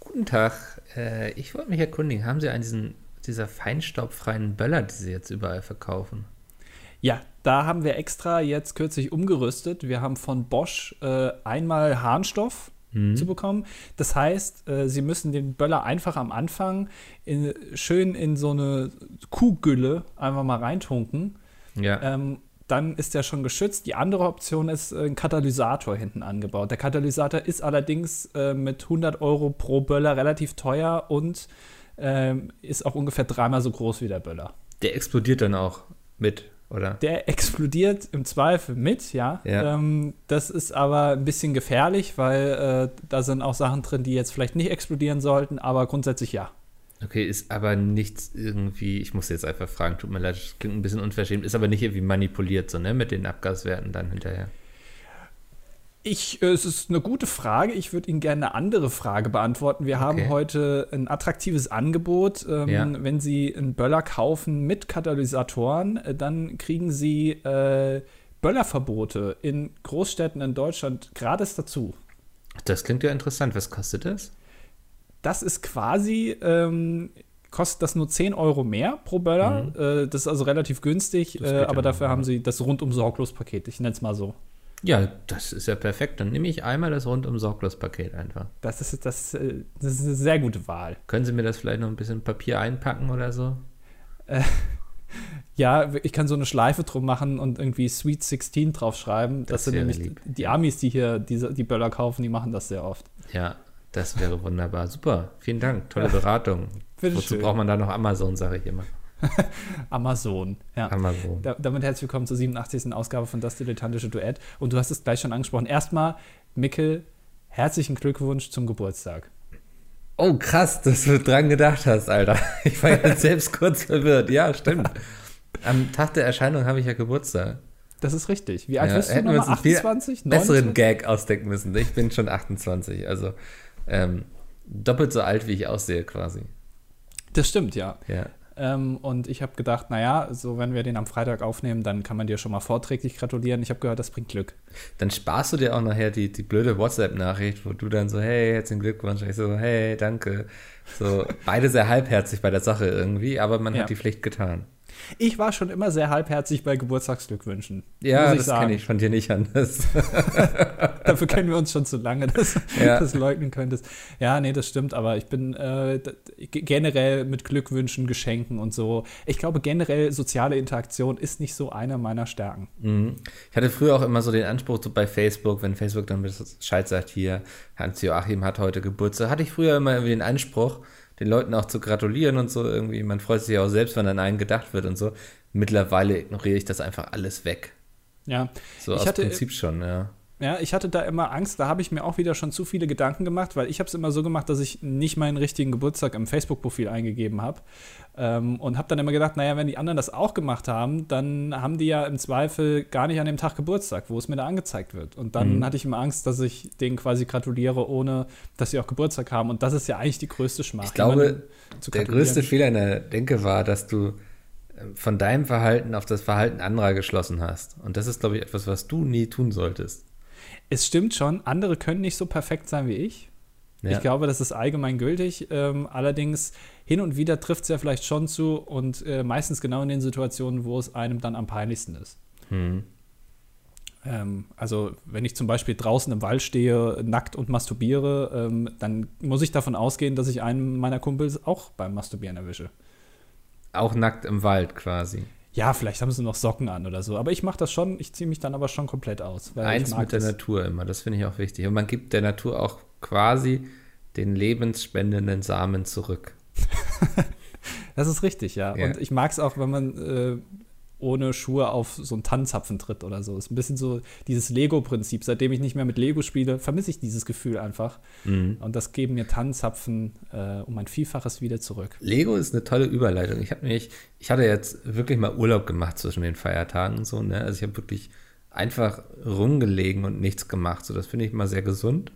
Guten Tag. Äh, ich wollte mich erkundigen, haben Sie einen diesen, dieser feinstaubfreien Böller, die Sie jetzt überall verkaufen? Ja, da haben wir extra jetzt kürzlich umgerüstet. Wir haben von Bosch äh, einmal Harnstoff mhm. zu bekommen. Das heißt, äh, Sie müssen den Böller einfach am Anfang in, schön in so eine Kuhgülle einfach mal reintunken. Ja. Ähm, dann ist der schon geschützt. Die andere Option ist äh, ein Katalysator hinten angebaut. Der Katalysator ist allerdings äh, mit 100 Euro pro Böller relativ teuer und äh, ist auch ungefähr dreimal so groß wie der Böller. Der explodiert dann auch mit, oder? Der explodiert im Zweifel mit, ja. ja. Ähm, das ist aber ein bisschen gefährlich, weil äh, da sind auch Sachen drin, die jetzt vielleicht nicht explodieren sollten, aber grundsätzlich ja. Okay, ist aber nichts irgendwie, ich muss jetzt einfach fragen, tut mir leid, das klingt ein bisschen unverschämt, ist aber nicht irgendwie manipuliert, so, ne, mit den Abgaswerten dann hinterher. Ich, äh, es ist eine gute Frage. Ich würde Ihnen gerne eine andere Frage beantworten. Wir okay. haben heute ein attraktives Angebot. Ähm, ja. Wenn Sie einen Böller kaufen mit Katalysatoren, äh, dann kriegen Sie äh, Böllerverbote in Großstädten in Deutschland gratis dazu. Das klingt ja interessant. Was kostet das? Das ist quasi, ähm, kostet das nur 10 Euro mehr pro Böller. Mhm. Äh, das ist also relativ günstig, äh, aber dafür haben sie das rundum sorglos Paket. Ich nenne es mal so. Ja, das ist ja perfekt. Dann nehme ich einmal das rundum sorglos Paket einfach. Das ist, das, äh, das ist eine sehr gute Wahl. Können Sie mir das vielleicht noch ein bisschen Papier einpacken oder so? Äh, ja, ich kann so eine Schleife drum machen und irgendwie Sweet 16 draufschreiben. Das, das sind nämlich lieb. die Amis, die hier diese, die Böller kaufen, die machen das sehr oft. Ja, das wäre wunderbar. Super. Vielen Dank. Tolle Beratung. Bitte Wozu schön. braucht man da noch Amazon, sage ich immer. Amazon, ja. Amazon. Da, damit herzlich willkommen zur 87. Ausgabe von Das Dilettantische Duett. Und du hast es gleich schon angesprochen. Erstmal, Mickel, herzlichen Glückwunsch zum Geburtstag. Oh, krass, dass du dran gedacht hast, Alter. Ich war jetzt selbst kurz verwirrt. Ja, stimmt. Am Tag der Erscheinung habe ich ja Geburtstag. Das ist richtig. Wie alt ja, bist du nochmal? 28? Besseren Gag ausdenken müssen. Ich bin schon 28. Also ähm, doppelt so alt, wie ich aussehe, quasi. Das stimmt, ja. Ja. Ähm, und ich habe gedacht, naja, so wenn wir den am Freitag aufnehmen, dann kann man dir schon mal vorträglich gratulieren. Ich habe gehört, das bringt Glück. Dann sparst du dir auch nachher die, die blöde WhatsApp-Nachricht, wo du dann so, hey, herzlichen Glückwunsch. Ich so, hey, danke. So, beide sehr halbherzig bei der Sache irgendwie, aber man ja. hat die Pflicht getan. Ich war schon immer sehr halbherzig bei Geburtstagsglückwünschen. Ja, das kenne ich von dir nicht anders. Dafür kennen wir uns schon zu lange, dass du ja. das leugnen könntest. Ja, nee, das stimmt, aber ich bin äh, generell mit Glückwünschen, Geschenken und so. Ich glaube, generell soziale Interaktion ist nicht so eine meiner Stärken. Mhm. Ich hatte früher auch immer so den Anspruch, so bei Facebook, wenn Facebook dann Bescheid sagt, hier, Hans-Joachim hat heute Geburtstag, hatte ich früher immer irgendwie den Anspruch, den Leuten auch zu gratulieren und so irgendwie. Man freut sich ja auch selbst, wenn an einen gedacht wird und so. Mittlerweile ignoriere ich das einfach alles weg. Ja. So ich aus hatte, Prinzip schon, ja. Ja, ich hatte da immer Angst, da habe ich mir auch wieder schon zu viele Gedanken gemacht, weil ich habe es immer so gemacht, dass ich nicht meinen richtigen Geburtstag im Facebook-Profil eingegeben habe ähm, und habe dann immer gedacht, naja, wenn die anderen das auch gemacht haben, dann haben die ja im Zweifel gar nicht an dem Tag Geburtstag, wo es mir da angezeigt wird. Und dann mhm. hatte ich immer Angst, dass ich denen quasi gratuliere, ohne dass sie auch Geburtstag haben. Und das ist ja eigentlich die größte Schmach. Ich glaube, der größte Fehler in der Denke war, dass du ähm, von deinem Verhalten auf das Verhalten anderer geschlossen hast. Und das ist, glaube ich, etwas, was du nie tun solltest es stimmt schon, andere können nicht so perfekt sein wie ich. Ja. Ich glaube, das ist allgemein gültig. Ähm, allerdings hin und wieder trifft es ja vielleicht schon zu und äh, meistens genau in den Situationen, wo es einem dann am peinlichsten ist. Hm. Ähm, also wenn ich zum Beispiel draußen im Wald stehe, nackt und masturbiere, ähm, dann muss ich davon ausgehen, dass ich einen meiner Kumpels auch beim Masturbieren erwische. Auch nackt im Wald quasi. Ja, vielleicht haben sie noch Socken an oder so. Aber ich mache das schon, ich ziehe mich dann aber schon komplett aus. Eins mit der Natur immer, das finde ich auch wichtig. Und man gibt der Natur auch quasi den lebensspendenden Samen zurück. das ist richtig, ja. ja. Und ich mag es auch, wenn man äh, ohne Schuhe auf so einen Tannenzapfen tritt oder so. Ist ein bisschen so dieses Lego-Prinzip. Seitdem ich nicht mehr mit Lego spiele, vermisse ich dieses Gefühl einfach. Mhm. Und das geben mir Tannenzapfen äh, um ein Vielfaches wieder zurück. Lego ist eine tolle Überleitung. Ich habe nämlich, ich hatte jetzt wirklich mal Urlaub gemacht zwischen den Feiertagen und so. Ne? Also ich habe wirklich einfach rumgelegen und nichts gemacht. So, das finde ich mal sehr gesund.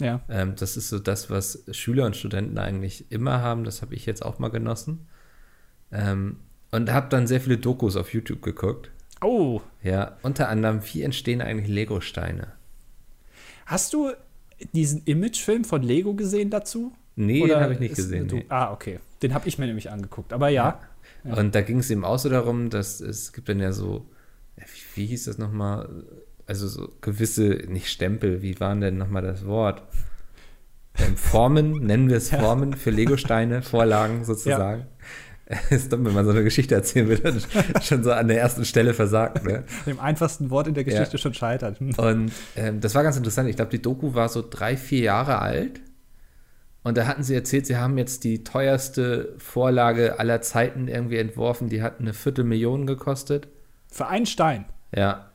Ja. Ähm, das ist so das, was Schüler und Studenten eigentlich immer haben. Das habe ich jetzt auch mal genossen. Ähm, und habe dann sehr viele Dokus auf YouTube geguckt. Oh. Ja, unter anderem, wie entstehen eigentlich Lego-Steine? Hast du diesen Imagefilm von Lego gesehen dazu? Nee, Oder den habe ich nicht gesehen. Nee. Ah, okay. Den habe ich mir nämlich angeguckt. Aber ja. Ja. Und da ging es eben auch so darum, dass es gibt dann ja so, ja, wie, wie hieß das nochmal? Also so gewisse, nicht Stempel, wie waren denn nochmal das Wort? Ähm, Formen, nennen wir es Ja. Formen für Legosteine, Vorlagen sozusagen. Es ist dumm, wenn man so eine Geschichte erzählen will und schon so an der ersten Stelle versagt. Ne? Dem einfachsten Wort in der Ja. Geschichte schon scheitert. Und ähm, das war ganz interessant. Ich glaube, die Doku war so drei, vier Jahre alt. Und da hatten sie erzählt, sie haben jetzt die teuerste Vorlage aller Zeiten irgendwie entworfen. Die hat eine Viertelmillion gekostet. Für einen Stein. Ja.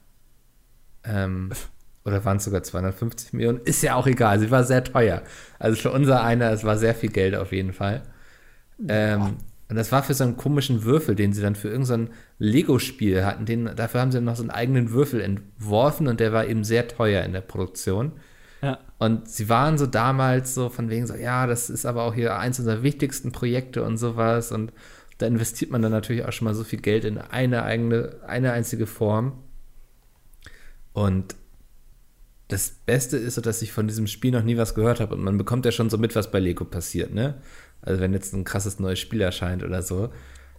Ähm, oder waren es sogar 250 Millionen? Ist ja auch egal. Sie war sehr teuer. Also für unser einer, es war sehr viel Geld auf jeden Fall. Ähm, und das war für so einen komischen Würfel, den sie dann für irgendein Lego-Spiel hatten. Den, dafür haben sie noch so einen eigenen Würfel entworfen und der war eben sehr teuer in der Produktion. Ja. Und sie waren so damals so von wegen so, ja, das ist aber auch hier eins unserer wichtigsten Projekte und sowas. Und da investiert man dann natürlich auch schon mal so viel Geld in eine eigene, eine einzige Form. Und das Beste ist so, dass ich von diesem Spiel noch nie was gehört habe. Und man bekommt ja schon so mit, was bei Lego passiert, ne? Also wenn jetzt ein krasses neues Spiel erscheint oder so.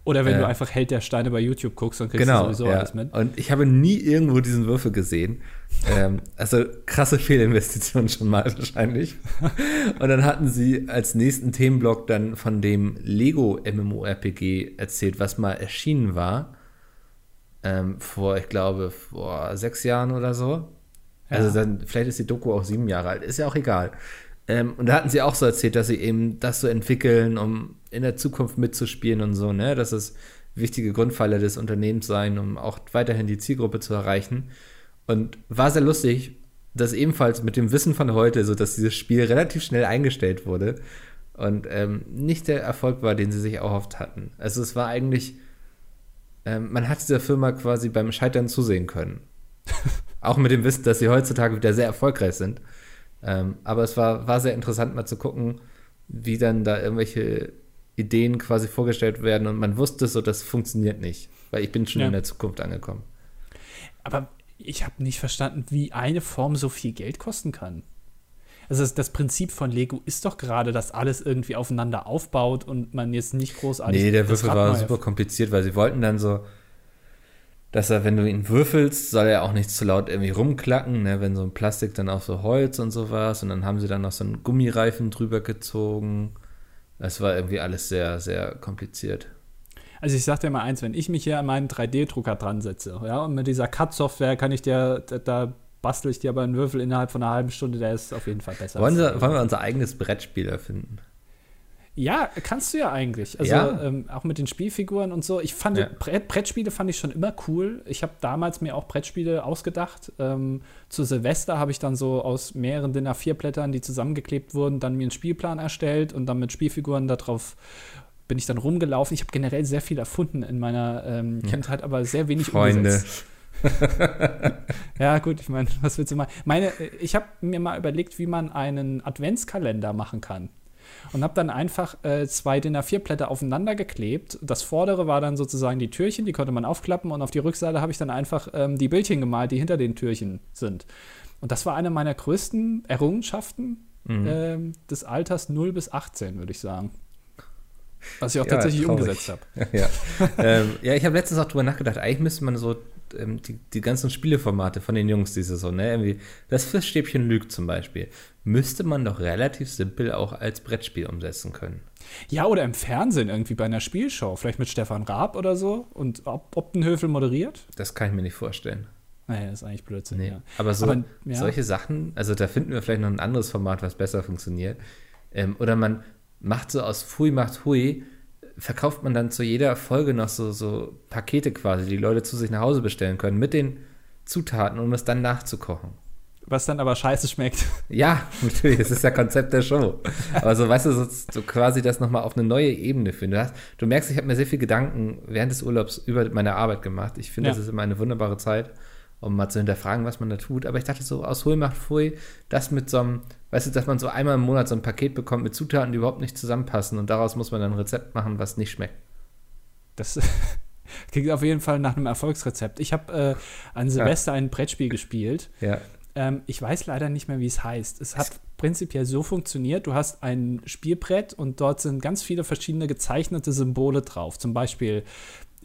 Oder wenn Äh. du einfach Held der Steine bei YouTube guckst, dann kriegst Genau, du sowieso ja. alles mit. Und ich habe nie irgendwo diesen Würfel gesehen. ähm, also krasse Fehlinvestition schon mal wahrscheinlich. Und dann hatten sie als nächsten Themenblock dann von dem Lego MMORPG erzählt, was mal erschienen war. Ähm, vor, ich glaube, vor sechs Jahren oder so. Also Ja. dann, vielleicht ist die Doku auch sieben Jahre alt, ist ja auch egal. Ähm, und da hatten sie auch so erzählt, dass sie eben das so entwickeln, um in der Zukunft mitzuspielen und so, ne? Dass es wichtige Grundpfeiler des Unternehmens sein, um auch weiterhin die Zielgruppe zu erreichen. Und war sehr lustig, dass ebenfalls mit dem Wissen von heute, so dass dieses Spiel relativ schnell eingestellt wurde und ähm, nicht der Erfolg war, den sie sich erhofft hatten. Also es war eigentlich, ähm, man hat dieser Firma quasi beim Scheitern zusehen können. Auch mit dem Wissen, dass sie heutzutage wieder sehr erfolgreich sind. Ähm, aber es war, war sehr interessant mal zu gucken, wie dann da irgendwelche Ideen quasi vorgestellt werden und man wusste so, das funktioniert nicht, weil ich bin schon Ja. in der Zukunft angekommen. Aber ich habe nicht verstanden, wie eine Form so viel Geld kosten kann. Also das, das Prinzip von Lego ist doch gerade, dass alles irgendwie aufeinander aufbaut und man jetzt nicht großartig. Nee, der Würfel war super kompliziert, weil sie wollten dann so, dass er, wenn du ihn würfelst, soll er auch nicht zu laut irgendwie rumklacken, ne? wenn so ein Plastik dann auf so Holz und sowas und dann haben sie dann noch so einen Gummireifen drüber gezogen. Es war irgendwie alles sehr, sehr kompliziert. Also ich sag dir mal eins, wenn ich mich hier an meinen 3D-Drucker dran setze, ja, und mit dieser Cut-Software kann ich dir, da, da bastel ich dir aber einen Würfel innerhalb von einer halben Stunde, der ist auf jeden Fall besser. Wollen, sie, wollen wir unser eigenes Brettspiel erfinden? Ja, kannst du ja eigentlich. Also Ja. ähm, auch mit den Spielfiguren und so. Ich fand Ja. Brett, Brettspiele fand ich schon immer cool. Ich habe damals mir auch Brettspiele ausgedacht. Ähm, zu Silvester habe ich dann so aus mehreren DIN A4-Blättern, die zusammengeklebt wurden, dann mir einen Spielplan erstellt und dann mit Spielfiguren darauf bin ich dann rumgelaufen. Ich habe generell sehr viel erfunden in meiner ähm, Kindheit, aber sehr wenig Freunde. umgesetzt. Ja, gut, ich meine, was willst du mal? Meine, äh, ich habe mir mal überlegt, wie man einen Adventskalender machen kann. Und habe dann einfach äh, zwei DIN A4-Blätter aufeinander geklebt. Das vordere war dann sozusagen die Türchen, die konnte man aufklappen. Und auf die Rückseite habe ich dann einfach ähm, die Bildchen gemalt, die hinter den Türchen sind. Und das war eine meiner größten Errungenschaften Mhm. ähm, des Alters 0 bis 18, würde ich sagen. Was ich auch Ja, tatsächlich traurig. umgesetzt habe. ja, ähm, ja, ich habe letztens auch drüber nachgedacht, eigentlich müsste man so ähm, die, die ganzen Spieleformate von den Jungs, diese so, ne, irgendwie, das Fischstäbchen lügt zum Beispiel, müsste man doch relativ simpel auch als Brettspiel umsetzen können. Ja, oder im Fernsehen irgendwie bei einer Spielshow, vielleicht mit Stefan Raab oder so und Ob Optenhöfel moderiert. Das kann ich mir nicht vorstellen. Naja, das ist eigentlich Blödsinn, Nee. ja. Aber so Aber, ja. solche Sachen, also da finden wir vielleicht noch ein anderes Format, was besser funktioniert. Ähm, oder man macht so aus Fui macht Hui, verkauft man dann zu jeder Folge noch so, so Pakete quasi, die Leute zu sich nach Hause bestellen können, mit den Zutaten, um es dann nachzukochen. Was dann aber scheiße schmeckt. Ja, natürlich, das ist ja Konzept der Show. Aber so, weißt du, so, so quasi das nochmal auf eine neue Ebene führen. Du, hast, du merkst, ich habe mir sehr viel Gedanken während des Urlaubs über meine Arbeit gemacht. Ich finde, Ja. das ist immer eine wunderbare Zeit, um mal zu hinterfragen, was man da tut. Aber ich dachte so, aus Hol macht Pfui, das mit so einem, weißt du, dass man so einmal im Monat so ein Paket bekommt mit Zutaten, die überhaupt nicht zusammenpassen und daraus muss man dann ein Rezept machen, was nicht schmeckt. Das klingt auf jeden Fall nach einem Erfolgsrezept. Ich habe äh, an Silvester ein Brettspiel gespielt. Ja. Ähm, ich weiß leider nicht mehr, wie es heißt. Es hat prinzipiell so funktioniert. Du hast ein Spielbrett und dort sind ganz viele verschiedene gezeichnete Symbole drauf. Zum Beispiel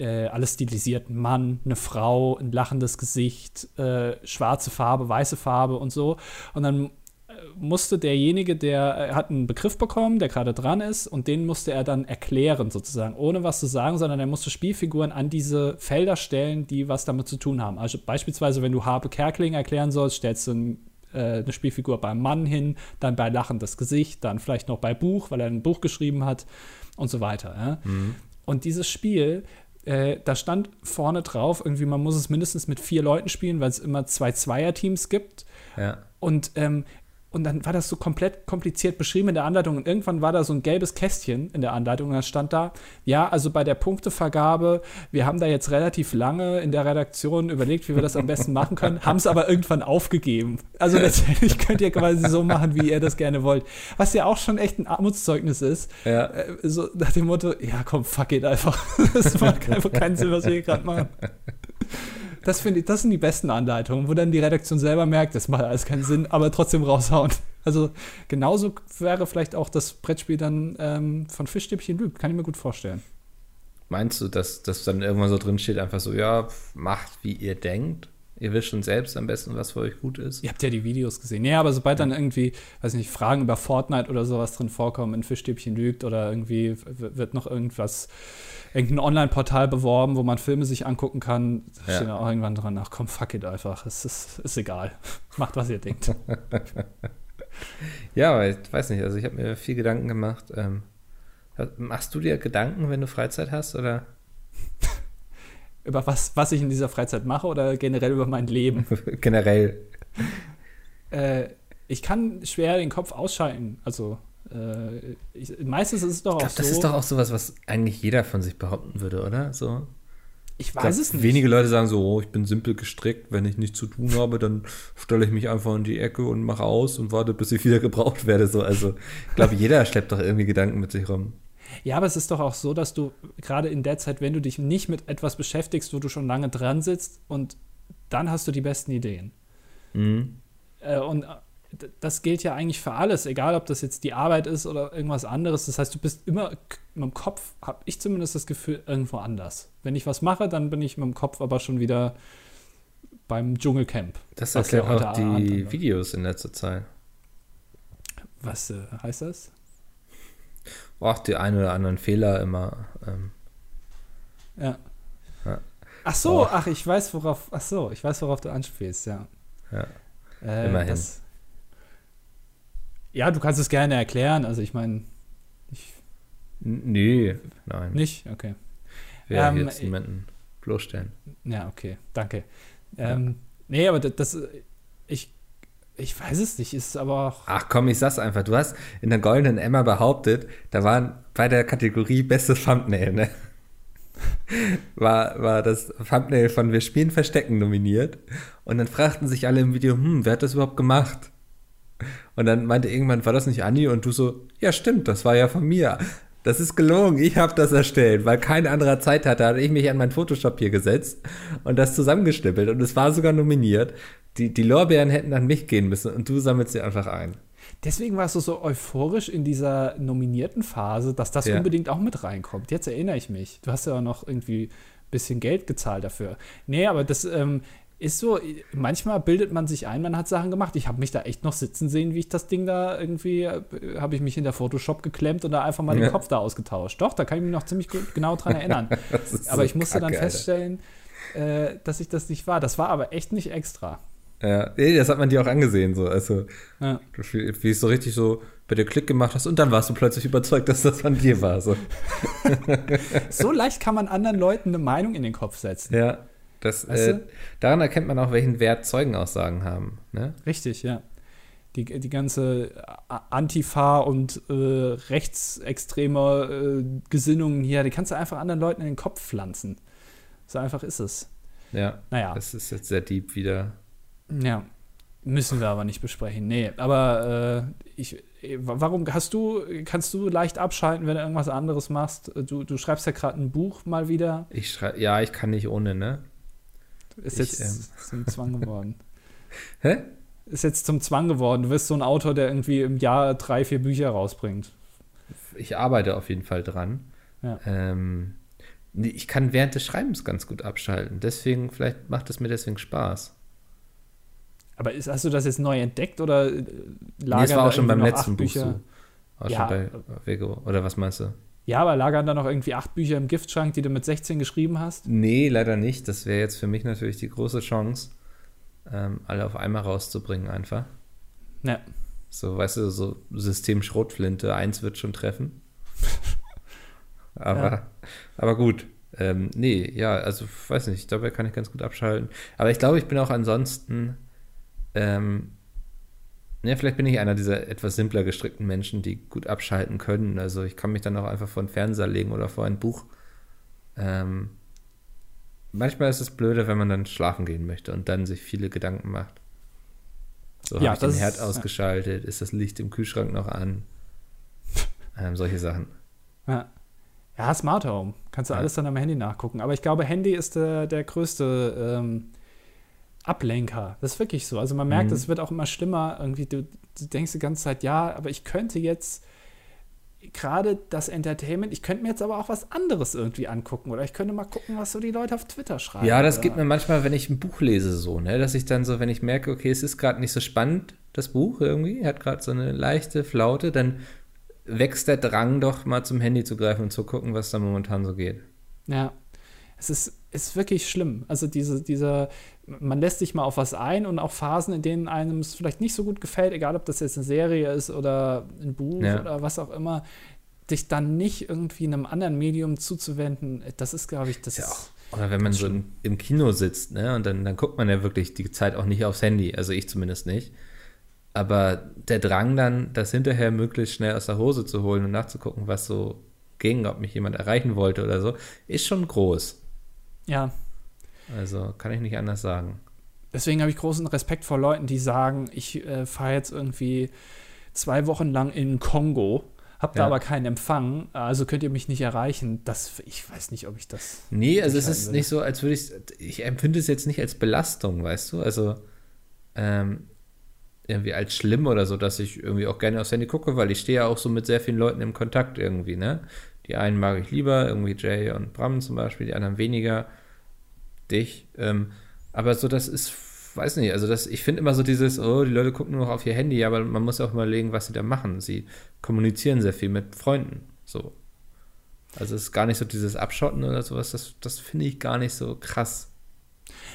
äh, alles stilisiert. Ein Mann, eine Frau, ein lachendes Gesicht, äh, schwarze Farbe, weiße Farbe und so. Und dann äh, musste derjenige, der hat einen Begriff bekommen, der gerade dran ist, und den musste er dann erklären, sozusagen, ohne was zu sagen, sondern er musste Spielfiguren an diese Felder stellen, die was damit zu tun haben. Also beispielsweise, wenn du Habe Kerkling erklären sollst, stellst du ein eine Spielfigur beim Mann hin, dann bei lachendes Gesicht, dann vielleicht noch bei Buch, weil er ein Buch geschrieben hat und so weiter. Ja? Mhm. Und dieses Spiel äh, da stand vorne drauf, irgendwie, man muss es mindestens mit vier Leuten spielen, weil es immer zwei Zweierteams gibt. Ja. Und ähm, und dann war das so komplett kompliziert beschrieben in der Anleitung. Und irgendwann war da so ein gelbes Kästchen in der Anleitung. Und dann stand da, ja, also bei der Punktevergabe, wir haben da jetzt relativ lange in der Redaktion überlegt, wie wir das am besten machen können, haben es aber irgendwann aufgegeben. Also letztendlich könnt ihr quasi so machen, wie ihr das gerne wollt. Was ja auch schon echt ein Armutszeugnis ist. Ja. Äh, so nach dem Motto, ja komm, fuck it einfach. das macht einfach keinen Sinn, was wir hier gerade machen. Das ich, das sind die besten Anleitungen, wo dann die Redaktion selber merkt, das macht alles keinen Sinn, aber trotzdem raushauen. Also genauso wäre vielleicht auch das Brettspiel dann ähm, von Fischstäbchen Lüg, kann ich mir gut vorstellen. Meinst du, dass das dann irgendwann so drin steht, einfach so, ja, macht wie ihr denkt? Ihr wisst schon selbst am besten, was für euch gut ist. Ihr habt ja die Videos gesehen. Nee, aber sobald dann irgendwie, weiß nicht, Fragen über Fortnite oder sowas drin vorkommen, in Fischstäbchen lügt oder irgendwie wird noch irgendwas irgendein Online-Portal beworben, wo man Filme sich angucken kann. Da ja. steht auch irgendwann dran, ach komm, fuck it einfach. Es ist, ist egal. Macht, was ihr denkt. ja, aber ich weiß nicht, also ich habe mir viel Gedanken gemacht. Ähm, machst du dir Gedanken, wenn du Freizeit hast, oder? über was, was ich in dieser Freizeit mache oder generell über mein Leben? generell. Äh, ich kann schwer den Kopf ausschalten. Also äh, ich, meistens ist es doch ich glaub, auch so. Das ist doch auch sowas, was eigentlich jeder von sich behaupten würde, oder? So. Ich weiß ich glaub, es nicht. Wenige Leute sagen so, oh, ich bin simpel gestrickt, wenn ich nichts zu tun habe, dann stelle ich mich einfach in die Ecke und mache aus und warte, bis ich wieder gebraucht werde. So, also ich glaube, jeder schleppt doch irgendwie Gedanken mit sich rum. Ja, aber es ist doch auch so, dass du gerade in der Zeit, wenn du dich nicht mit etwas beschäftigst, wo du schon lange dran sitzt und dann hast du die besten Ideen. Mhm. Äh, und das gilt ja eigentlich für alles, egal ob das jetzt die Arbeit ist oder irgendwas anderes. Das heißt, du bist immer mit dem Kopf, habe ich zumindest das Gefühl, irgendwo anders. Wenn ich was mache, dann bin ich mit dem Kopf aber schon wieder beim Dschungelcamp. Das erklärt auch die Videos in letzter Zeit. Was äh, heißt das? Auch die einen oder anderen Fehler immer. Ähm. Ja. ja. Ach so, oh. ach, ich weiß, worauf, ach so, ich weiß, worauf du anspielst, ja. Ja. Äh, Immerhin. Das, ja, du kannst es gerne erklären. Also ich meine, ich. Nee, nein. Nicht? Okay. Wir ähm, jetzt niemanden bloßstellen. Ja, okay, danke. Ähm, ja. Nee, aber das, das, ich, ich weiß es nicht, ist aber. Ach komm, ich sag's einfach. Du hast in der goldenen Emma behauptet, da waren bei der Kategorie bestes Thumbnail, ne? War, war das Thumbnail von Wir spielen Verstecken nominiert. Und dann fragten sich alle im Video, hm, wer hat das überhaupt gemacht? Und dann meinte irgendwann, war das nicht Anni? Und du so, ja stimmt, das war ja von mir. Das ist gelogen, ich habe das erstellt, weil kein anderer Zeit hatte, hatte ich mich an mein Photoshop hier gesetzt und das zusammengeschnippelt und es war sogar nominiert. Die, die Lorbeeren hätten an mich gehen müssen und du sammelst sie einfach ein. Deswegen warst du so euphorisch in dieser nominierten Phase, dass das ja. unbedingt auch mit reinkommt. Jetzt erinnere ich mich. Du hast ja auch noch irgendwie ein bisschen Geld gezahlt dafür. Nee, aber das, ähm, ist so, manchmal bildet man sich ein, man hat Sachen gemacht. Ich habe mich da echt noch sitzen sehen, wie ich das Ding da irgendwie, äh, habe ich mich in der Photoshop geklemmt und da einfach mal ja. den Kopf da ausgetauscht. Doch, da kann ich mich noch ziemlich gut, genau dran erinnern. aber so ich musste Kacke, dann feststellen, äh, dass ich das nicht war. Das war aber echt nicht extra. Ja, das hat man dir auch angesehen, so. Also, ja. wie, es so richtig so bei dir Klick gemacht hast und dann warst du plötzlich überzeugt, dass das von dir war. So, so leicht kann man anderen Leuten eine Meinung in den Kopf setzen. Ja. Das, äh, daran erkennt man auch, welchen Wert Zeugenaussagen haben. Ne? Richtig, ja. Die, die ganze Antifa und äh, rechtsextremer äh, Gesinnungen hier, die kannst du einfach anderen Leuten in den Kopf pflanzen. So einfach ist es. Ja. Naja. Das ist jetzt sehr deep wieder. Ja. Müssen wir aber nicht besprechen. Nee, aber äh, ich, warum hast du, kannst du leicht abschalten, wenn du irgendwas anderes machst? Du, du schreibst ja gerade ein Buch mal wieder. Ich schreibe, ja, ich kann nicht ohne, ne? Ist ich, jetzt ähm, ein Zwang geworden. Hä? ist jetzt zum Zwang geworden. Du wirst so ein Autor, der irgendwie im Jahr drei, vier Bücher rausbringt. Ich arbeite auf jeden Fall dran. Ja. Ähm, ich kann während des Schreibens ganz gut abschalten. Deswegen, vielleicht macht es mir deswegen Spaß. Aber ist, hast du das jetzt neu entdeckt oder äh, Nee, es war auch schon beim letzten Buch so. War Ja. schon bei Vego. Oder was meinst du? Ja, aber lagern da noch irgendwie acht Bücher im Giftschrank, die du mit 16 geschrieben hast? Nee, leider nicht. Das wäre jetzt für mich natürlich die große Chance, ähm, alle auf einmal rauszubringen einfach. Ja. So, weißt du, so System Schrotflinte, eins wird schon treffen. aber, Ja. aber gut. Ähm, nee, ja, also weiß nicht, dabei kann ich ganz gut abschalten. Aber ich glaube, ich bin auch ansonsten, ähm, ja, vielleicht bin ich einer dieser etwas simpler gestrickten Menschen, die gut abschalten können. Also ich kann mich dann auch einfach vor den Fernseher legen oder vor ein Buch. Ähm, manchmal ist es blöder, wenn man dann schlafen gehen möchte und dann sich viele Gedanken macht. So Ja, habe ich den Herd ist- ausgeschaltet, ist das Licht im Kühlschrank noch an? Ähm, solche Sachen. Ja. Ja, Smart Home. Kannst du Ja. alles dann am Handy nachgucken. Aber ich glaube, Handy ist der, der größte ähm, Ablenker. Das ist wirklich so. Also man merkt, Mhm. es wird auch immer schlimmer. Irgendwie, du, du denkst die ganze Zeit, ja, aber ich könnte jetzt gerade das Entertainment, ich könnte mir jetzt aber auch was anderes irgendwie angucken. Oder ich könnte mal gucken, was so die Leute auf Twitter schreiben. Ja, das oder, gibt mir manchmal, wenn ich ein Buch lese, so, ne, dass ich dann so, wenn ich merke, okay, es ist gerade nicht so spannend, das Buch irgendwie, hat gerade so eine leichte Flaute, dann wächst der Drang doch mal zum Handy zu greifen und zu gucken, was da momentan so geht. Ja, es ist, ist wirklich schlimm. Also diese, dieser, man lässt sich mal auf was ein und auch Phasen, in denen einem es vielleicht nicht so gut gefällt, egal ob das jetzt eine Serie ist oder ein Buch Ja. oder was auch immer, dich dann nicht irgendwie einem anderen Medium zuzuwenden, das ist, glaube ich, das ja ist, Oder wenn man so im, im Kino sitzt, ne, und dann, dann guckt man ja wirklich die Zeit auch nicht aufs Handy, also ich zumindest nicht. Aber der Drang dann, das hinterher möglichst schnell aus der Hose zu holen und nachzugucken, was so ging, ob mich jemand erreichen wollte oder so, ist schon groß. ja. Also kann ich nicht anders sagen. Deswegen habe ich großen Respekt vor Leuten, die sagen, ich äh, fahre jetzt irgendwie zwei Wochen lang in Kongo, habe da Ja. aber keinen Empfang, also könnt ihr mich nicht erreichen. Das, ich weiß nicht, ob ich das. Nee, also es ist würde. nicht so, als würde ich, ich empfinde es jetzt nicht als Belastung, weißt du? Also ähm, irgendwie als schlimm oder so, dass ich irgendwie auch gerne aufs Handy gucke, weil ich stehe ja auch so mit sehr vielen Leuten im Kontakt irgendwie, ne? Die einen mag ich lieber, irgendwie Jay und Bram zum Beispiel, die anderen weniger, dich. Ähm, aber so, das ist, weiß nicht, also das, ich finde immer so dieses, oh, die Leute gucken nur noch auf ihr Handy, aber man muss auch überlegen, was sie da machen. Sie kommunizieren sehr viel mit Freunden, so. Also es ist gar nicht so dieses Abschotten oder sowas, das, das finde ich gar nicht so krass.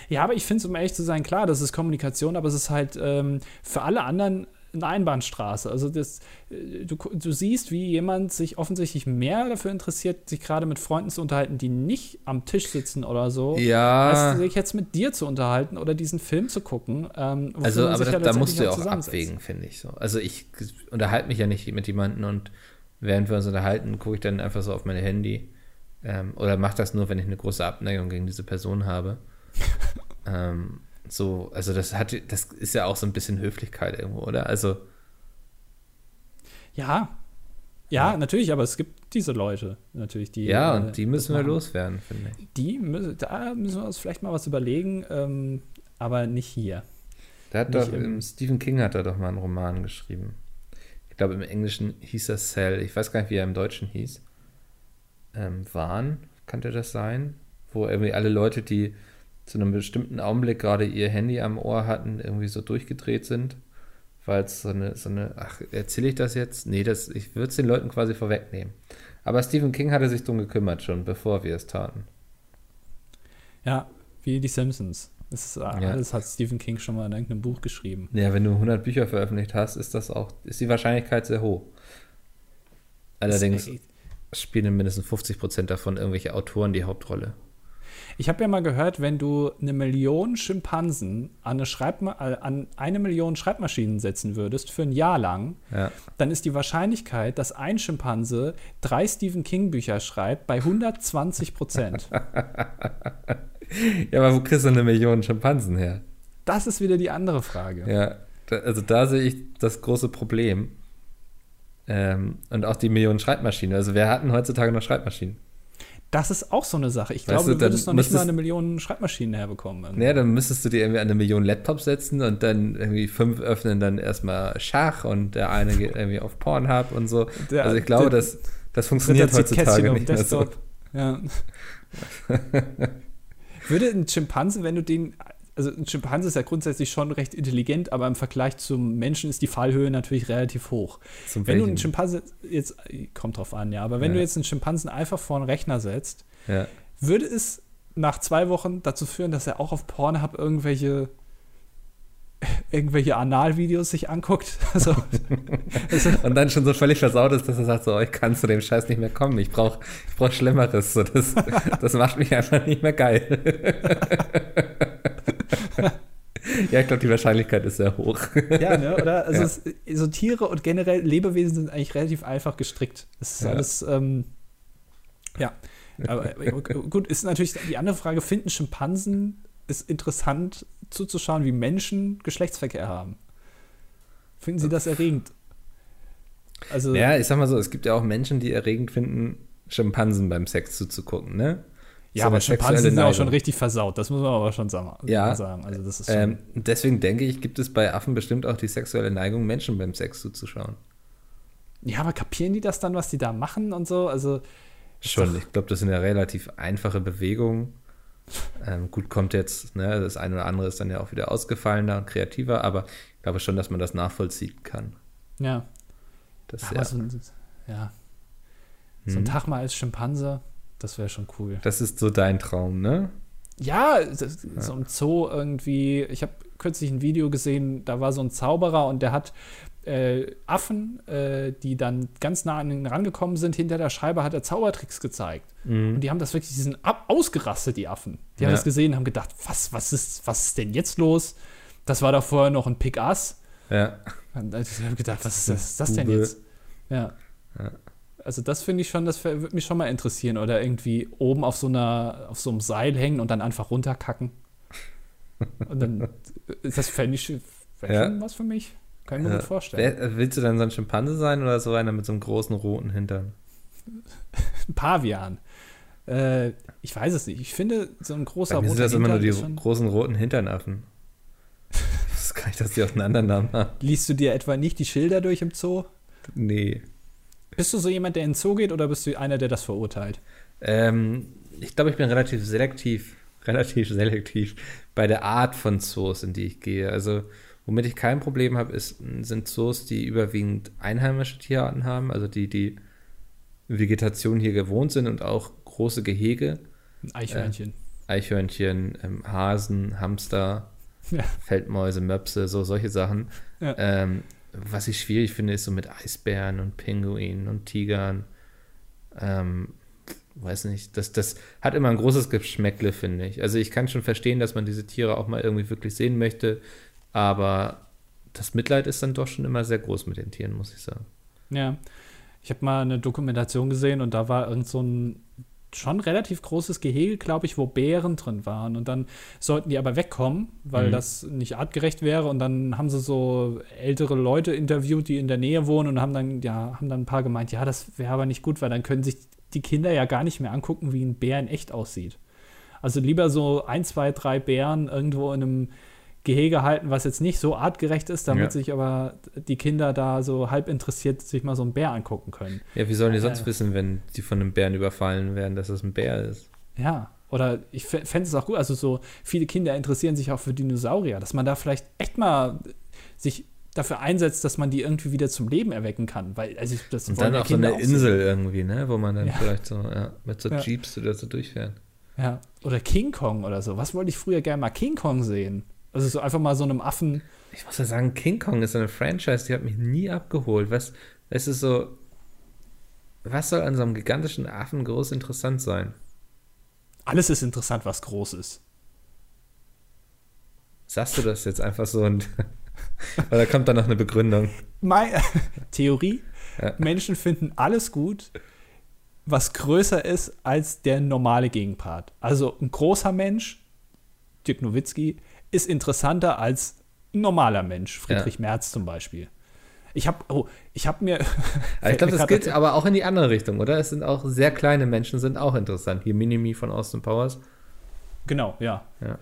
Ja, aber ich finde es, um ehrlich zu sein, klar, das ist Kommunikation, aber es ist halt ähm, für alle anderen eine Einbahnstraße. Also das, äh, du, du siehst, wie jemand sich offensichtlich mehr dafür interessiert, sich gerade mit Freunden zu unterhalten, die nicht am Tisch sitzen oder so, Ja, als sich jetzt mit dir zu unterhalten oder diesen Film zu gucken. Ähm, also aber sich da, musst du ja auch abwägen, finde ich so. Also ich unterhalte mich ja nicht mit jemandem und während wir uns unterhalten, gucke ich dann einfach so auf mein Handy. Ähm, oder mache das nur, wenn ich eine große Abneigung gegen diese Person habe. ähm, so, also das hat, das ist ja auch so ein bisschen Höflichkeit irgendwo, oder? Also, Ja. Ja, natürlich, aber es gibt diese Leute natürlich, die. ja, äh, und die das müssen wir loswerden, finde ich. Die, mü- da müssen wir uns vielleicht mal was überlegen, ähm, aber nicht hier. Da hat Nicht doch, im- Stephen King hat da doch mal einen Roman geschrieben. Ich glaube, im Englischen hieß er Cell. Ich weiß gar nicht, wie er im Deutschen hieß. Ähm, Wahn, könnte das sein? Wo irgendwie alle Leute, die zu einem bestimmten Augenblick gerade ihr Handy am Ohr hatten, irgendwie so durchgedreht sind. Weil es so eine, so eine, ach, erzähle ich das jetzt? Nee, das, ich würde es den Leuten quasi vorwegnehmen. Aber Stephen King hatte sich drum gekümmert schon, bevor wir es taten. Ja, wie die Simpsons. Das ist, äh, Ja. Alles hat Stephen King schon mal in irgendeinem Buch geschrieben. Ja, wenn du 100 Bücher veröffentlicht hast, ist das auch, ist die Wahrscheinlichkeit sehr hoch. Allerdings spielen mindestens 50% davon irgendwelche Autoren die Hauptrolle. Ich habe ja mal gehört, wenn du eine Million Schimpansen an eine, Schreibma äh, an eine Million Schreibmaschinen setzen würdest für ein Jahr lang, Ja. dann ist die Wahrscheinlichkeit, dass ein Schimpanse drei Stephen King Bücher schreibt, bei 120 Prozent. Ja, aber wo kriegst du eine Million Schimpansen her? das ist wieder die andere Frage. Ja, da, also da sehe ich das große Problem. Ähm, und auch die Millionen Schreibmaschinen. Also wer hat denn heutzutage noch Schreibmaschinen? Das ist auch so eine Sache. Ich Weißt glaube, du, du würdest noch nicht mal eine Million Schreibmaschinen herbekommen. irgendwie. Naja, dann müsstest du dir irgendwie an eine Million Laptops setzen und dann irgendwie fünf öffnen dann erstmal Schach und der eine geht irgendwie auf Pornhub und so. Der- also ich glaube, der- das, das funktioniert heutzutage nicht mehr so. Ja. Würde ein Schimpanse, wenn du den, also ein Schimpanse ist ja grundsätzlich schon recht intelligent, aber im Vergleich zum Menschen ist die Fallhöhe natürlich relativ hoch. Zum Wenn du einen welchen? Schimpanse jetzt, kommt drauf an, ja, aber wenn Ja. du jetzt einen Schimpansen einfach vor einen Rechner setzt, Ja. würde es nach zwei Wochen dazu führen, dass er auch auf Pornhub irgendwelche irgendwelche Analvideos sich anguckt. Also, also, Und dann schon so völlig versaut ist, dass er sagt, so, ich kann zu dem Scheiß nicht mehr kommen. Ich brauche ich brauch Schlimmeres. So, das, das macht mich einfach nicht mehr geil. ja, ich glaube, die Wahrscheinlichkeit ist sehr hoch. ja, ne, oder? Also Ja. es, so Tiere und generell Lebewesen sind eigentlich relativ einfach gestrickt. Das ist Ja. alles, ähm, ja. Aber äh, gut, ist natürlich die andere Frage, finden Schimpansen es interessant zuzuschauen, wie Menschen Geschlechtsverkehr haben? Finden sie das erregend? Also, Ja, ich sag mal so, es gibt ja auch Menschen, die erregend finden, Schimpansen beim Sex zuzugucken, ne? Ja aber Schimpansen sind ja auch schon Neigung. richtig versaut, das muss man aber schon sagen. Ja. sagen. Also das ist Ähm, deswegen denke ich, gibt es bei Affen bestimmt auch die sexuelle Neigung, Menschen beim Sex zuzuschauen. ja, aber kapieren die das dann, was die da machen und so? Also, Schon, ich glaube, das sind ja relativ einfache Bewegungen. Ähm, gut, kommt jetzt, ne, das eine oder andere ist dann ja auch wieder ausgefallener und kreativer, aber ich glaube schon, dass man das nachvollziehen kann. ja. Das, Aber ja, so, ein- ja. so ein Mhm. Tag mal als Schimpanse, das wäre schon cool. das ist so dein Traum, ne? Ja, das, so im Zoo irgendwie. Ich habe kürzlich ein Video gesehen, da war so ein Zauberer und der hat äh, Affen, äh, die dann ganz nah an ihn rangekommen sind, hinter der Scheibe hat er Zaubertricks gezeigt. Und die haben das wirklich, die sind ab, ausgerastet, die Affen. Die haben Ja. das gesehen und haben gedacht, was, was, ist, was ist denn jetzt los? Das war doch vorher noch ein Pick-Ass. Ja. Und ich habe gedacht, was ist das, ist das denn jetzt? Ja. Ja. Also das finde ich schon, das würde mich schon mal interessieren. Oder irgendwie oben auf so einer, auf so einem Seil hängen und dann einfach runterkacken. Und dann, das fände ich wär Ja. schon was für mich. Kann ich mir Ja. gut vorstellen. Wer, willst du dann so ein Schimpanse sein oder so einer mit so einem großen roten Hintern? Ein Pavian. Äh, ich weiß es nicht. Ich finde, so ein großer Bei mir sind das immer nur die ist schon- großen roten Hinternaffen. Das kann ich, dass die auch einen anderen Namen haben. Liest du dir etwa nicht die Schilder durch im Zoo? Nee. Bist du so jemand, der in den Zoo geht oder bist du einer, der das verurteilt? Ähm, ich glaube, ich bin relativ selektiv, relativ selektiv bei der Art von Zoos, in die ich gehe. Also, womit ich kein Problem habe, sind Zoos, die überwiegend einheimische Tierarten haben, also die die Vegetation hier gewohnt sind und auch große Gehege. Eichhörnchen. Eichhörnchen, ähm, Hasen, Hamster, Ja. Feldmäuse, Möpse, so solche Sachen. Ja. Ähm, was ich schwierig finde, ist so mit Eisbären und Pinguinen und Tigern. Ähm, weiß nicht, das, das hat immer ein großes Geschmäckle, finde ich. Also ich kann schon verstehen, dass man diese Tiere auch mal irgendwie wirklich sehen möchte, aber das Mitleid ist dann doch schon immer sehr groß mit den Tieren, muss ich sagen. Ja. Ich habe mal eine Dokumentation gesehen und da war irgend so ein schon relativ großes Gehege, glaube ich, wo Bären drin waren. Und dann sollten die aber wegkommen, weil Mhm. das nicht artgerecht wäre. Und dann haben sie so ältere Leute interviewt, die in der Nähe wohnen und haben dann, ja, haben dann ein paar gemeint, ja, das wäre aber nicht gut, weil dann können sich die Kinder ja gar nicht mehr angucken, wie ein Bär in echt aussieht. Also lieber so ein, zwei, drei Bären irgendwo in einem Gehege halten, was jetzt nicht so artgerecht ist, damit Ja. sich aber die Kinder da so halb interessiert sich mal so einen Bär angucken können. Ja, wie sollen die sonst Äh. wissen, wenn die von einem Bären überfallen werden, dass es ein Bär ist? Ja, oder ich fände es auch gut, also so viele Kinder interessieren sich auch für Dinosaurier, dass man da vielleicht echt mal sich dafür einsetzt, dass man die irgendwie wieder zum Leben erwecken kann, weil also das Und dann so Kinder einer auch sehen. Insel irgendwie, ne? Wo man dann Ja. vielleicht so, ja, mit so. Jeeps oder so durchfährt. Ja, oder King Kong oder so. Was wollte ich früher gerne mal King Kong sehen? Also so einfach mal so einem Affen. Ich muss ja sagen, King Kong ist so eine Franchise, die hat mich nie abgeholt. Was, es ist so, was soll an so einem gigantischen Affen groß interessant sein? Alles ist interessant, was groß ist. Sagst du das jetzt einfach so und oder kommt da noch eine Begründung? Meine Theorie: Ja. Menschen finden alles gut, was größer ist als der normale Gegenpart. Also ein großer Mensch, Dirk Nowitzki, ist interessanter als ein normaler Mensch, Friedrich Merz zum Beispiel. Ich habe, oh, ich habe mir. Ich glaube, das geht aber auch in die andere Richtung, oder? Es sind auch sehr kleine Menschen, sind auch interessant. Hier Minimi von Austin Powers. Genau, ja. Ja.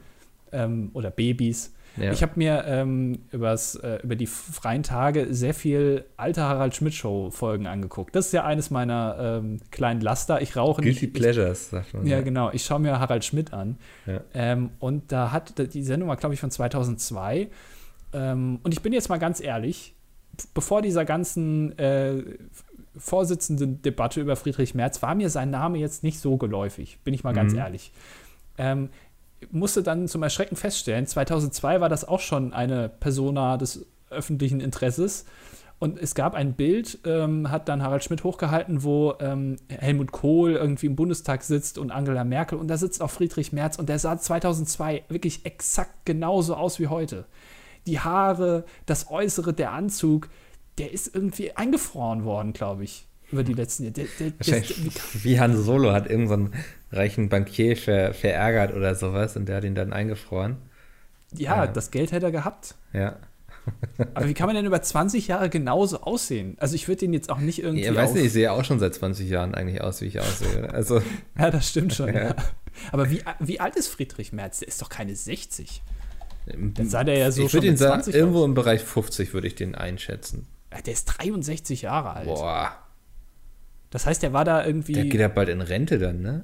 Ähm, oder Babys. Ja. Ich habe mir ähm, übers, äh, über die freien Tage sehr viel alte Harald Schmidt-Show-Folgen angeguckt. Das ist ja eines meiner ähm, kleinen Laster. Ich rauche Guilty nicht. Pleasures, sagt man. Ich, ja, genau. Ich schaue mir Harald Schmidt an. Ja. Ähm, und da hat die Sendung war, glaube ich, von 2002. Ähm, und ich bin jetzt mal ganz ehrlich, bevor dieser ganzen äh, Vorsitzenden Debatte über Friedrich Merz war mir sein Name jetzt nicht so geläufig, bin ich mal ganz Mhm. ehrlich. Ähm, musste dann zum Erschrecken feststellen, 2002 war das auch schon eine Persona des öffentlichen Interesses. Und es gab ein Bild, ähm, hat dann Harald Schmidt hochgehalten, wo ähm, Helmut Kohl irgendwie im Bundestag sitzt und Angela Merkel und da sitzt auch Friedrich Merz und der sah 2002 wirklich exakt genauso aus wie heute. Die Haare, das Äußere, der Anzug, der ist irgendwie eingefroren worden, glaube ich, über die letzten Jahre. Der, der, der, Wahrscheinlich wie Han Solo hat irgendeinen reichen Bankier ver, verärgert oder sowas und der hat ihn dann eingefroren. ja, Ja. das Geld hätte er gehabt. Ja. Aber wie kann man denn über 20 Jahre genauso aussehen? Also ich würde den jetzt auch nicht irgendwie. Ich weiß nicht, ich sehe auch schon seit 20 Jahren eigentlich aus, wie ich aussehe. Also, Ja, das stimmt schon. Ja. ja. Aber wie, wie alt ist Friedrich Merz? Der ist doch keine 60. Dann sah der ja so ich würde ihn sagen, 20 irgendwo aus. im Bereich 50 würde ich den einschätzen. Ja, Der ist 63 Jahre alt. Boah, Das heißt, der war da irgendwie. der geht ja bald in Rente dann, ne?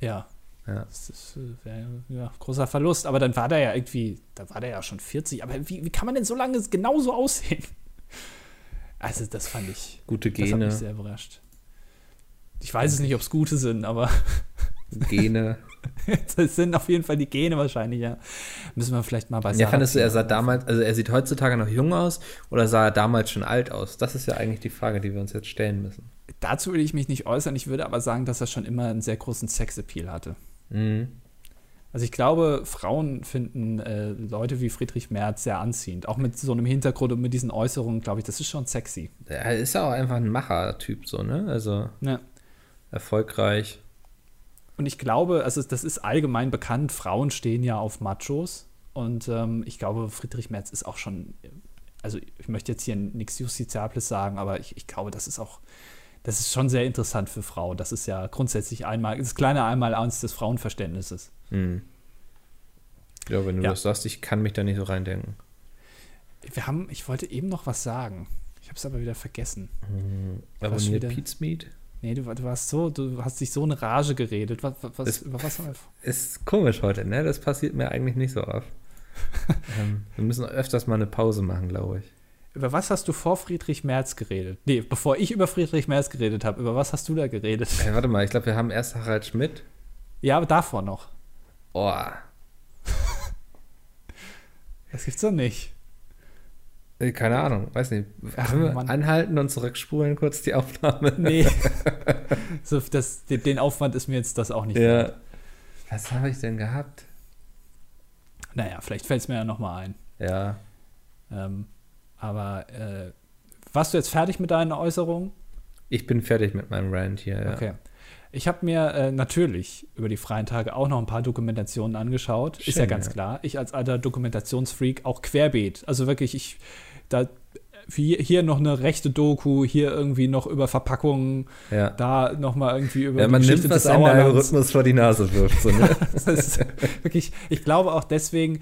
Ja. Ja. Das ist äh, ja, großer Verlust. Aber dann war der ja irgendwie, da war der ja schon 40. Aber wie, wie kann man denn so lange genauso aussehen? Also, das fand ich. Gute Das hat Gene, mich sehr überrascht. Ich weiß es nicht, ob es gute sind, aber Gene. das sind auf jeden Fall die Gene wahrscheinlich, ja. Müssen wir vielleicht mal bei Ja, fandest du, er sah damals, also er sieht heutzutage noch jung aus oder sah er damals schon alt aus? Das ist ja eigentlich die Frage, die wir uns jetzt stellen müssen. Dazu würde ich mich nicht äußern. Ich würde aber sagen, dass er schon immer einen sehr großen Sexappeal hatte. Mhm. Also ich glaube, Frauen finden äh, Leute wie Friedrich Merz sehr anziehend. Auch mit so einem Hintergrund und mit diesen Äußerungen, glaube ich, das ist schon sexy. Er ist ja auch einfach ein Macher-Typ, so, ne? Also Ja. erfolgreich. Und ich glaube, also das ist allgemein bekannt, Frauen stehen ja auf Machos. Und ähm, ich glaube, Friedrich Merz ist auch schon, also ich möchte jetzt hier nichts Justiziables sagen, aber ich, ich glaube, das ist auch, das ist schon sehr interessant für Frauen. Das ist ja grundsätzlich einmal, das kleine Einmaleins des Frauenverständnisses. Mhm. Ja, wenn du Ja. das sagst, ich kann mich da nicht so reindenken. Wir haben, ich wollte eben noch was sagen. Ich habe es aber wieder vergessen. Was Abonniert wieder? Nee, du, du warst so, du hast dich so in Rage geredet. Was, was, Es- über was? Ist komisch heute, ne? Das passiert mir eigentlich nicht so oft. ähm, wir müssen öfters mal eine Pause machen, glaube ich. Über was hast du vor Friedrich Merz geredet? Nee, bevor ich über Friedrich Merz geredet habe, über was hast du da geredet? Ey, warte mal, ich glaube, wir haben erst Harald Schmidt. Ja, aber davor noch. Oh, Das gibt's doch nicht. Äh, keine Ahnung, weiß nicht. Ach, Können wir Mann. anhalten und zurückspulen kurz die Aufnahme? Nee. so, das, den, Aufwand ist mir jetzt das auch nicht. wert. Ja. Was habe ich denn gehabt? Naja, vielleicht fällt es mir ja nochmal ein. Ja. Ähm, aber äh, warst du jetzt fertig mit deinen Äußerungen? Ich bin fertig mit meinem Rant hier. Ja. Okay. Ich habe mir äh, natürlich über die freien Tage auch noch ein paar Dokumentationen angeschaut. ist ja Schön, ganz ja. klar. Ich als alter Dokumentationsfreak auch querbeet. Also wirklich, ich da hier, noch eine rechte Doku, hier irgendwie noch über Verpackungen, ja. da noch mal irgendwie über Ja, man nimmt, was des Sauerlands. Algorithmus vor die Nase wirft. So, ne? Wirklich, ich glaube auch deswegen,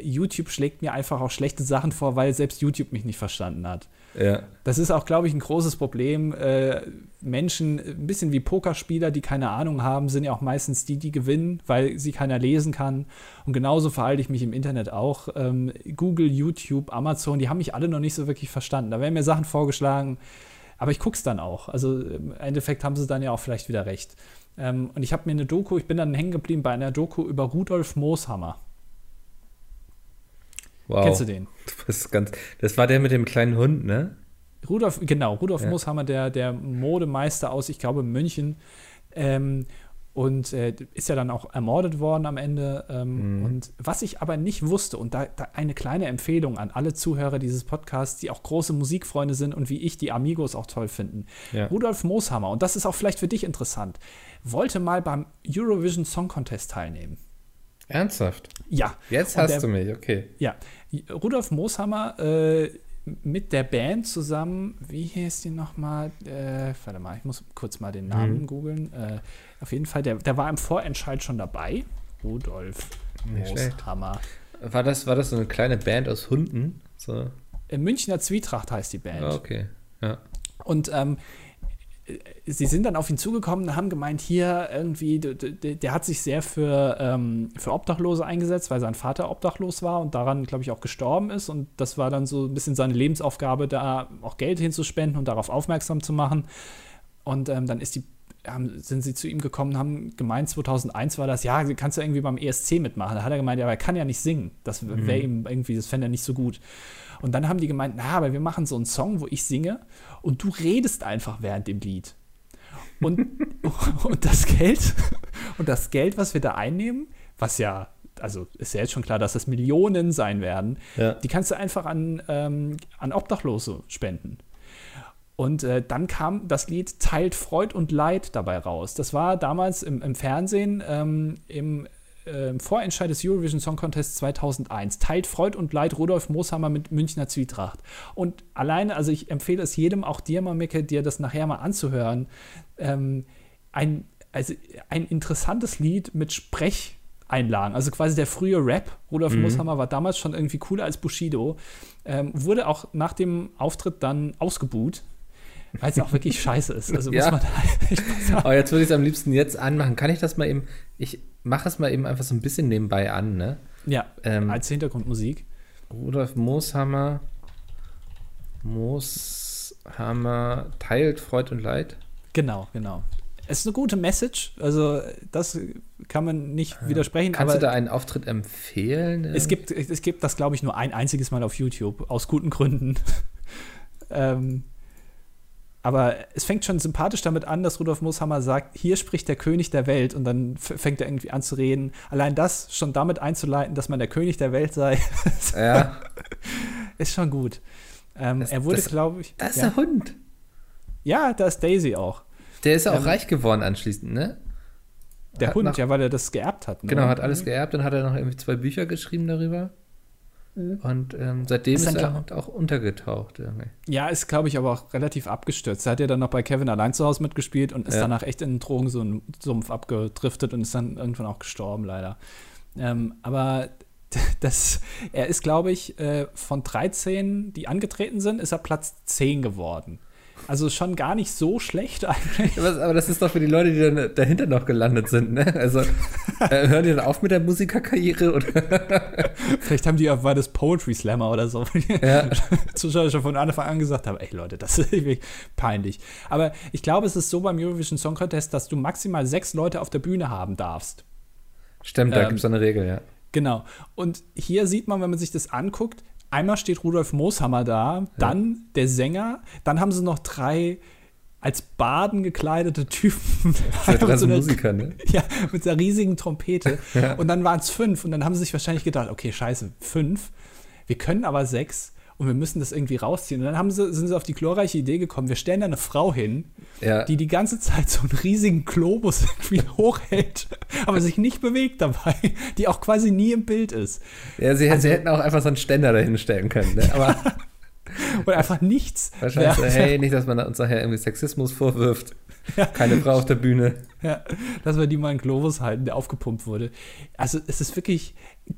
YouTube schlägt mir einfach auch schlechte Sachen vor, weil selbst YouTube mich nicht verstanden hat. Ja. Das ist auch, glaube ich, ein großes Problem. Äh, Menschen, ein bisschen wie Pokerspieler, die keine Ahnung haben, sind ja auch meistens die, die gewinnen, weil sie keiner lesen kann. Und genauso verhalte ich mich im Internet auch. Ähm, Google, YouTube, Amazon, die haben mich alle noch nicht so wirklich verstanden. Da werden mir Sachen vorgeschlagen, aber ich gucke es dann auch. Also im Endeffekt haben sie dann ja auch vielleicht wieder recht. Ähm, und ich habe mir eine Doku, ich bin dann hängen geblieben bei einer Doku über Rudolf Mooshammer. Wow. Kennst du den? Bist ganz, das war der mit dem kleinen Hund, ne? Rudolf, genau, Rudolf Ja. Mooshammer, der, der Modemeister aus, ich glaube, München. Ähm, und äh, ist ja dann auch ermordet worden am Ende. Ähm, Mhm. Und was ich aber nicht wusste, und da, da eine kleine Empfehlung an alle Zuhörer dieses Podcasts, die auch große Musikfreunde sind und wie ich die Amigos auch toll finden. Ja. Rudolf Mooshammer, und das ist auch vielleicht für dich interessant, wollte mal beim Eurovision Song Contest teilnehmen. Ernsthaft? Ja. Jetzt Und hast der- du mich, okay. Ja, Rudolf Mooshammer äh, mit der Band zusammen, wie hieß die nochmal? Äh, warte mal, ich muss kurz mal den Namen mhm. googeln. Äh, auf jeden Fall, der, der war im Vorentscheid schon dabei. Rudolf Mooshammer. War das, war das so eine kleine Band aus Hunden? So. Münchner Zwietracht heißt die Band. Oh, okay, ja. Und ähm, sie sind dann auf ihn zugekommen und haben gemeint, hier irgendwie, der, hat sich sehr für, ähm, für Obdachlose eingesetzt, weil sein Vater obdachlos war und daran, glaube ich, auch gestorben ist. Und das war dann so ein bisschen seine Lebensaufgabe, da auch Geld hinzuspenden und darauf aufmerksam zu machen. Und ähm, dann ist die, haben, sind sie zu ihm gekommen, haben gemeint, 2001 war das, ja, kannst du irgendwie beim ESC mitmachen. Da hat er gemeint, ja, aber er kann ja nicht singen. Das wäre mhm. ihm irgendwie, das fände er nicht so gut. Und dann haben die gemeint, na, aber wir machen so einen Song, wo ich singe und du redest einfach während dem Lied. Und, und das Geld, und das Geld, was wir da einnehmen, was ja, also ist ja jetzt schon klar, dass das Millionen sein werden, ja. die kannst du einfach an, ähm, an Obdachlose spenden. Und äh, dann kam das Lied Teilt Freud und Leid dabei raus. Das war damals im, im Fernsehen ähm, im äh, Vorentscheid des Eurovision Song Contest 2001. Teilt Freud und Leid Rudolf Mooshammer mit Münchner Zwietracht. Und alleine, also ich empfehle es jedem, auch dir, Mamike, dir das nachher mal anzuhören. Ähm, ein, also ein interessantes Lied mit Sprecheinlagen. Also quasi der frühe Rap. Rudolf mhm. Mooshammer war damals schon irgendwie cooler als Bushido. Ähm, wurde auch nach dem Auftritt dann ausgebuht weil es auch wirklich scheiße ist. Also ja. muss man da Aber jetzt würde ich es am liebsten jetzt anmachen. Kann ich das mal eben, ich mache es mal eben einfach so ein bisschen nebenbei an, ne? Ja, ähm, als Hintergrundmusik. Rudolf Mooshammer, Mooshammer teilt Freud und Leid. Genau, genau. Es ist eine gute Message, also das kann man nicht ja. widersprechen. Kannst du da einen Auftritt empfehlen? Es gibt, es gibt das, glaube ich, nur ein einziges Mal auf YouTube, aus guten Gründen. ähm, aber es fängt schon sympathisch damit an, dass Rudolf Mooshammer sagt, hier spricht der König der Welt und dann fängt er irgendwie an zu reden. Allein das schon damit einzuleiten, dass man der König der Welt sei, ja. ist schon gut. Ähm, das, er wurde, glaube ich. Da ist ja. der Hund. Ja, da ist Daisy auch. Der ist ja auch ähm, reich geworden anschließend, ne? Der hat Hund, nach, ja, weil er das geerbt hat. Ne? Genau, hat alles geerbt und hat er noch irgendwie zwei Bücher geschrieben darüber. Mhm. Und ähm, seitdem ist, ist er halt auch untergetaucht. Irgendwie. Ja, ist, glaube ich, aber auch relativ abgestürzt. Er hat ja dann noch bei Kevin allein zu Hause mitgespielt und ist ja. danach echt in den Drogen so einen Sumpf abgedriftet und ist dann irgendwann auch gestorben, leider. Ähm, aber das, er ist, glaube ich, äh, von 13, die angetreten sind, ist er Platz 10 geworden. Also schon gar nicht so schlecht eigentlich. Aber das ist doch für die Leute, die dann dahinter noch gelandet sind, ne? Also äh, hören die dann auf mit der Musikerkarriere oder? Vielleicht haben die auch war das Poetry Slammer oder so. Ja. Zuschauer schon von Anfang an gesagt haben, ey Leute, das ist wirklich peinlich. Aber ich glaube, es ist so beim Eurovision Song Contest, dass du maximal sechs Leute auf der Bühne haben darfst. Stimmt, da ähm, gibt es eine Regel, ja. Genau. Und hier sieht man, wenn man sich das anguckt, einmal steht Rudolf Mooshammer da, ja. dann der Sänger, dann haben sie noch drei als Baden gekleidete Typen. Das ist so Musiker, ne? Ja, mit einer riesigen Trompete. Ja. Und dann waren es fünf und dann haben sie sich wahrscheinlich gedacht, okay, scheiße, fünf. Wir können aber sechs und wir müssen das irgendwie rausziehen. Und dann haben sie, sind sie auf die glorreiche Idee gekommen, wir stellen da eine Frau hin, ja. die die ganze Zeit so einen riesigen Globus irgendwie hochhält, aber sich nicht bewegt dabei, die auch quasi nie im Bild ist. Ja, sie, also, sie hätten auch einfach so einen Ständer dahin stellen können, ne? aber Oder einfach nichts. Wahrscheinlich so, hey, nicht, dass man uns nachher irgendwie Sexismus vorwirft. Ja. Keine Frau auf der Bühne. Ja, dass wir die mal einen Globus halten, der aufgepumpt wurde. Also es ist wirklich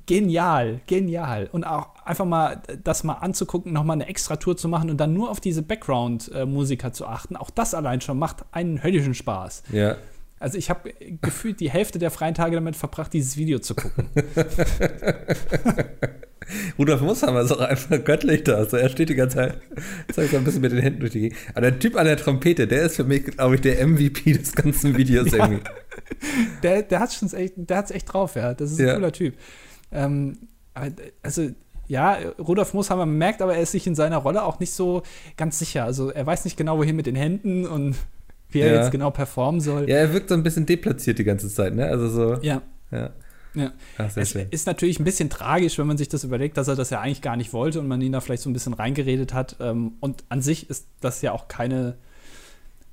genial, genial. Und auch einfach mal das mal anzugucken, nochmal eine extra Tour zu machen und dann nur auf diese Background-Musiker zu achten. Auch das allein schon macht einen höllischen Spaß. Ja. Also ich habe gefühlt die Hälfte der freien Tage damit verbracht, dieses Video zu gucken. Rudolf Mooshammer ist auch einfach göttlich da. Also er steht die ganze Zeit, zeigt so ein bisschen mit den Händen durch die Gegend. Aber der Typ an der Trompete, der ist für mich, glaube ich, der MVP des ganzen Videos ja. irgendwie. Der, der hat es echt, echt drauf, ja. Das ist ein ja. cooler Typ. Ähm, also ja, Rudolf Mooshammer merkt aber, er ist sich in seiner Rolle auch nicht so ganz sicher. Also er weiß nicht genau, wohin mit den Händen und wie er ja. jetzt genau performen soll. Ja, er wirkt so ein bisschen deplatziert die ganze Zeit, ne? Also so. Ja. ja. Ja. Ach, es schön. ist natürlich ein bisschen tragisch, wenn man sich das überlegt, dass er das ja eigentlich gar nicht wollte und man ihn da vielleicht so ein bisschen reingeredet hat. Ähm, und an sich ist das ja auch keine.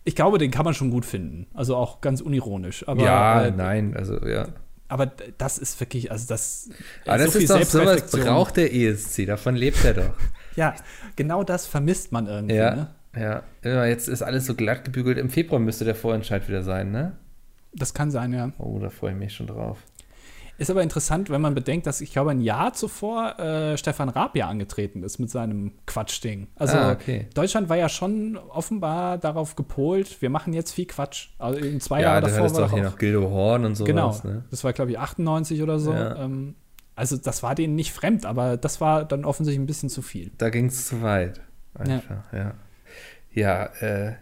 Ich glaube, den kann man schon gut finden. Also auch ganz unironisch. Aber, ja, äh, nein, also ja. Aber das ist wirklich, also das. Aber das so ist doch sowas braucht der ESC, davon lebt er doch. ja, genau das vermisst man irgendwie. Ja, Ne? Ja. Jetzt ist alles so glatt gebügelt. Im Februar müsste der Vorentscheid wieder sein, ne? Das kann sein, ja. Oh, da freue ich mich schon drauf. Ist aber interessant, wenn man bedenkt, dass ich glaube, ein Jahr zuvor äh, Stefan Raab ja angetreten ist mit seinem Quatschding. Also Ah, okay. Deutschland war ja schon offenbar darauf gepolt, wir machen jetzt viel Quatsch. Also in zwei Ja, Jahre da davor war auch doch hier auch, noch Gildo Horn und sowas, Genau, ne? das war glaube ich 98 oder so. Ja. Ähm, also das war denen nicht fremd, aber das war dann offensichtlich ein bisschen zu viel. Da ging es zu weit. Einfach, ja. Ja, äh.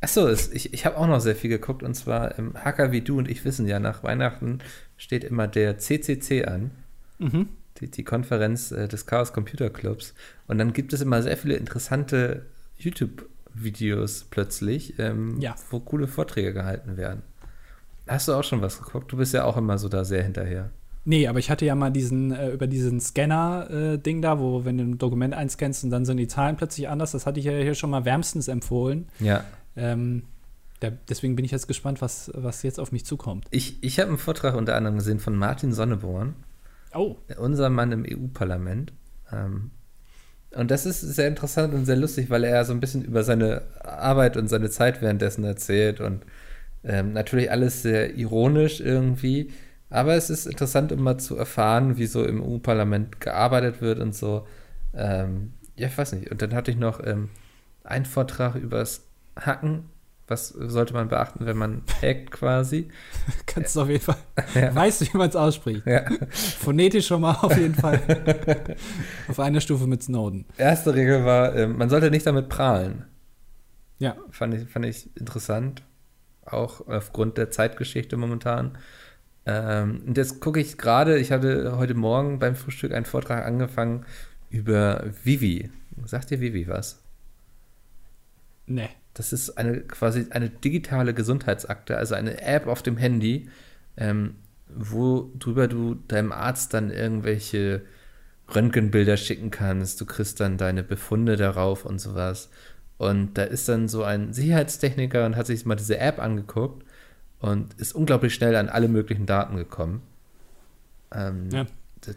Achso, es- ich, ich habe auch noch sehr viel geguckt und zwar ähm, Hacker wie du und ich wissen ja, nach Weihnachten steht immer der CCC an, Mhm. die, die Konferenz äh, des Chaos Computer Clubs. Und dann gibt es immer sehr viele interessante YouTube-Videos plötzlich, ähm, Ja. wo coole Vorträge gehalten werden. Hast du auch schon was geguckt? Du bist ja auch immer so da sehr hinterher. Nee, aber ich hatte ja mal diesen, äh, über diesen Scanner-Ding da, wo, wenn du ein Dokument einscannst und dann sind die Zahlen plötzlich anders, das hatte ich ja hier schon mal wärmstens empfohlen. Ja. Ähm, der, deswegen bin ich jetzt gespannt, was, was jetzt auf mich zukommt. Ich, ich habe einen Vortrag unter anderem gesehen von Martin Sonneborn. Oh, unser Mann im EU-Parlament. Ähm, und das ist sehr interessant und sehr lustig, weil er so ein bisschen über seine Arbeit und seine Zeit währenddessen erzählt und ähm, natürlich alles sehr ironisch irgendwie. Aber es ist interessant, immer zu erfahren, wie so im EU-Parlament gearbeitet wird und so. Ähm, ja, ich weiß nicht. Und dann hatte ich noch ähm, einen Vortrag übers Hacken. Was sollte man beachten, wenn man hackt quasi? kannst du auf jeden Fall. Ja. Weißt du, wie man es ausspricht? Ja. Phonetisch schon mal auf jeden Fall. auf einer Stufe mit Snowden. Erste Regel war, ähm, man sollte nicht damit prahlen. Ja. Fand ich, fand ich interessant. Auch aufgrund der Zeitgeschichte momentan. Ähm, und jetzt gucke ich gerade, ich hatte heute Morgen beim Frühstück einen Vortrag angefangen über Vivi. Sagt dir Vivi was? Nee. Das ist eine quasi eine digitale Gesundheitsakte, also eine App auf dem Handy, ähm, worüber du deinem Arzt dann irgendwelche Röntgenbilder schicken kannst. Du kriegst dann deine Befunde darauf und sowas. Und da ist dann so ein Sicherheitstechniker und hat sich mal diese App angeguckt und ist unglaublich schnell an alle möglichen Daten gekommen. Ähm, Ja.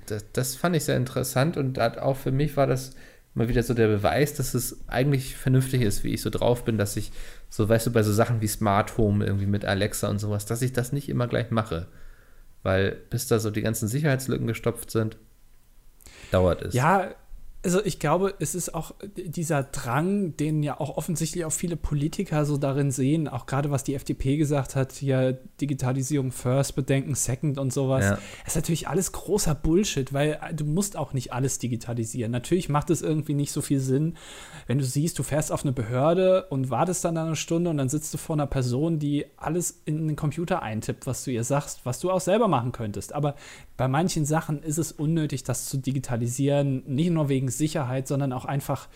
das, das, fand ich sehr interessant und hat auch für mich war das mal wieder so der Beweis, dass es eigentlich vernünftig ist, wie ich so drauf bin, dass ich so, weißt du, bei so Sachen wie Smart Home irgendwie mit Alexa und sowas, dass ich das nicht immer gleich mache. Weil bis da so die ganzen Sicherheitslücken gestopft sind, dauert es. Ja, also ich glaube, es ist auch dieser Drang, den ja auch offensichtlich auch viele Politiker so darin sehen, auch gerade was die FDP gesagt hat, hier Digitalisierung first, Bedenken second und sowas. Ja. Das ist natürlich alles großer Bullshit, weil du musst auch nicht alles digitalisieren. Natürlich macht es irgendwie nicht so viel Sinn, wenn du siehst, du fährst auf eine Behörde und wartest dann eine Stunde und dann sitzt du vor einer Person, die alles in den Computer eintippt, was du ihr sagst, was du auch selber machen könntest. Aber bei manchen Sachen ist es unnötig, das zu digitalisieren, nicht nur wegen Sicherheit, sondern auch einfach,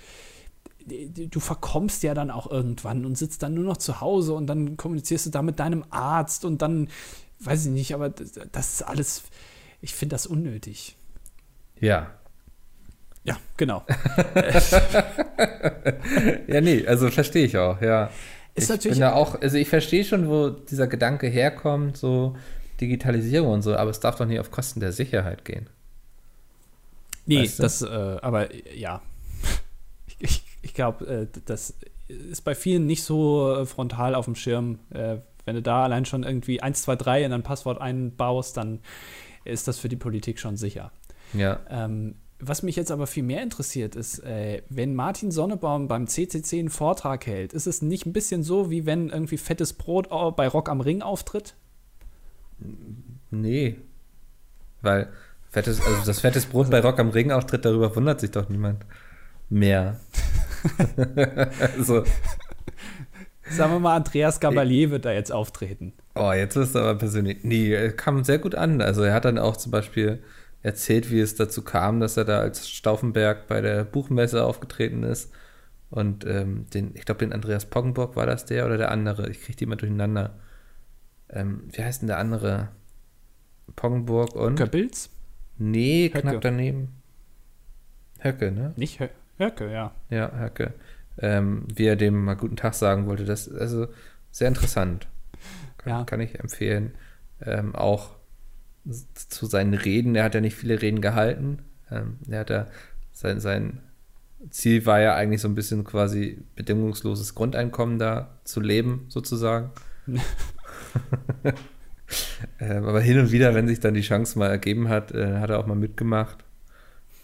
du verkommst ja dann auch irgendwann und sitzt dann nur noch zu Hause und dann kommunizierst du da mit deinem Arzt und dann, weiß ich nicht, aber das, das ist alles, ich finde das unnötig. Ja. Ja, genau. Ja, nee, also verstehe ich auch, ja. Ist ich natürlich- bin da auch, also ich verstehe schon, wo dieser Gedanke herkommt, so Digitalisierung und so, aber es darf doch nicht auf Kosten der Sicherheit gehen. Nee, Weißt du? das, äh, aber äh, ja. Ich, ich, ich glaube, äh, das ist bei vielen nicht so äh, frontal auf dem Schirm. Äh, wenn du da allein schon irgendwie 1, 2, 3 in ein Passwort einbaust, dann ist das für die Politik schon sicher. Ja. Ähm, was mich jetzt aber viel mehr interessiert, ist, äh, wenn Martin Sonnebaum beim CCC einen Vortrag hält, ist es nicht ein bisschen so, wie wenn irgendwie fettes Brot au- bei Rock am Ring auftritt? Nee. Weil fettes, also das fettes Brot bei Rock am Ring auftritt, darüber wundert sich doch niemand mehr. also, Sagen wir mal, Andreas Gabalier wird da jetzt auftreten. oh, jetzt ist aber persönlich. Nee, er kam sehr gut an. Also er hat dann auch zum Beispiel erzählt, wie es dazu kam, dass er da als Stauffenberg bei der Buchmesse aufgetreten ist. Und ähm, den, ich glaube, den Andreas Poggenburg war das der oder der andere. Ich kriege die immer durcheinander. Ähm, wie heißt denn der andere? Poggenburg und? Goebbels? Nee, Höcke. knapp daneben. Höcke, ne? Nicht Hö Höcke, ja. Ja, Höcke. Ähm, wie er dem mal guten Tag sagen wollte. Das ist also sehr interessant. Kann, Ja. kann ich empfehlen. Ähm, auch zu seinen Reden. Er hat ja nicht viele Reden gehalten. Ähm, er hat ja sein, sein Ziel war ja eigentlich so ein bisschen quasi bedingungsloses Grundeinkommen da zu leben, sozusagen. ähm, aber hin und wieder, wenn sich dann die Chance mal ergeben hat, äh, hat er auch mal mitgemacht.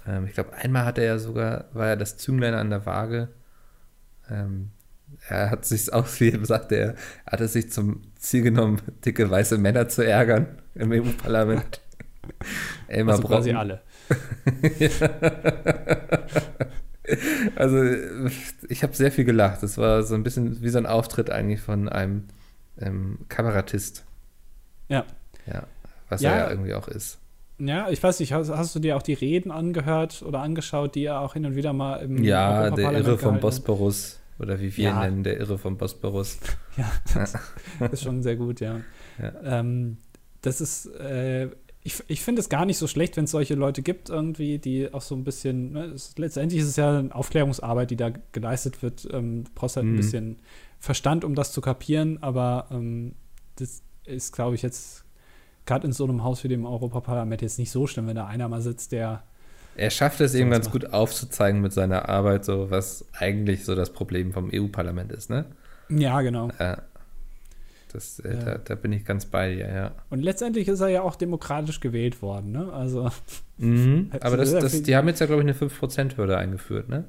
Ähm, ich glaube, einmal hat er ja sogar, war er das Zünglein an der Waage. Ähm, er hat sich auch, wie sagte er, hat es sich zum Ziel genommen, dicke weiße Männer zu ärgern im EU-Parlament. Elmar also quasi alle. also ich habe sehr viel gelacht. Das war so ein bisschen wie so ein Auftritt eigentlich von einem ähm, Kabarettist. Ja. Ja, was ja. er ja irgendwie auch ist. Ja, ich weiß nicht, hast, hast, du dir auch die Reden angehört oder angeschaut, die er auch hin und wieder mal im Ja, der Irre vom Bosporus. Oder wie wir ja. nennen, der Irre vom Bosporus. Ja, das ist schon sehr gut, ja. ja. Ähm, das ist, äh, ich, ich finde es gar nicht so schlecht, wenn es solche Leute gibt, irgendwie, die auch so ein bisschen, ne, es, letztendlich ist es ja eine Aufklärungsarbeit, die da geleistet wird. Ähm, du brauchst halt mhm. ein bisschen Verstand, um das zu kapieren, aber ähm, das ist, glaube ich, jetzt gerade in so einem Haus wie dem Europaparlament jetzt nicht so schlimm, wenn da einer mal sitzt, der er schafft es eben ganz macht. gut aufzuzeigen mit seiner Arbeit, so was eigentlich so das Problem vom EU-Parlament ist, ne? Ja, genau. Ja. Das, äh, ja. Da, da, bin ich ganz bei dir, ja. Und letztendlich ist er ja auch demokratisch gewählt worden, ne? Also. Mhm, aber das, das, die haben jetzt ja, glaube ich, eine 5%-Hürde eingeführt, ne?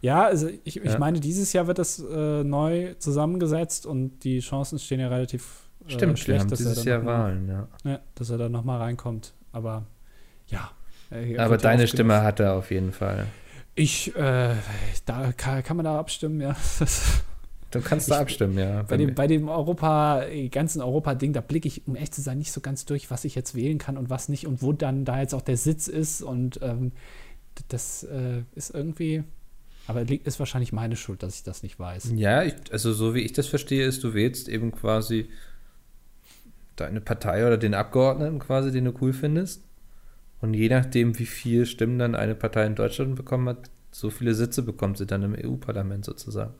Ja, also ich, ich ja. meine, dieses Jahr wird das äh, neu zusammengesetzt und die Chancen stehen ja relativ äh, Stimmt, schlecht, dass dieses er Jahr Wahlen, ja. ja. Dass er dann nochmal reinkommt. Aber ja, äh, Aber deine Stimme hat er auf jeden Fall. Ich, äh, da kann, kann, man da abstimmen, ja. Du kannst da abstimmen, ja. Bei dem, bei dem Europa, ganzen Europa-Ding, da blicke ich, um echt zu sein, nicht so ganz durch, was ich jetzt wählen kann und was nicht und wo dann da jetzt auch der Sitz ist. Und ähm, das äh, ist irgendwie, aber ist wahrscheinlich meine Schuld, dass ich das nicht weiß. Ja, ich, also so wie ich das verstehe, ist, du wählst eben quasi deine Partei oder den Abgeordneten quasi, den du cool findest. Und je nachdem, wie viel Stimmen dann eine Partei in Deutschland bekommen hat, so viele Sitze bekommt sie dann im EU-Parlament sozusagen.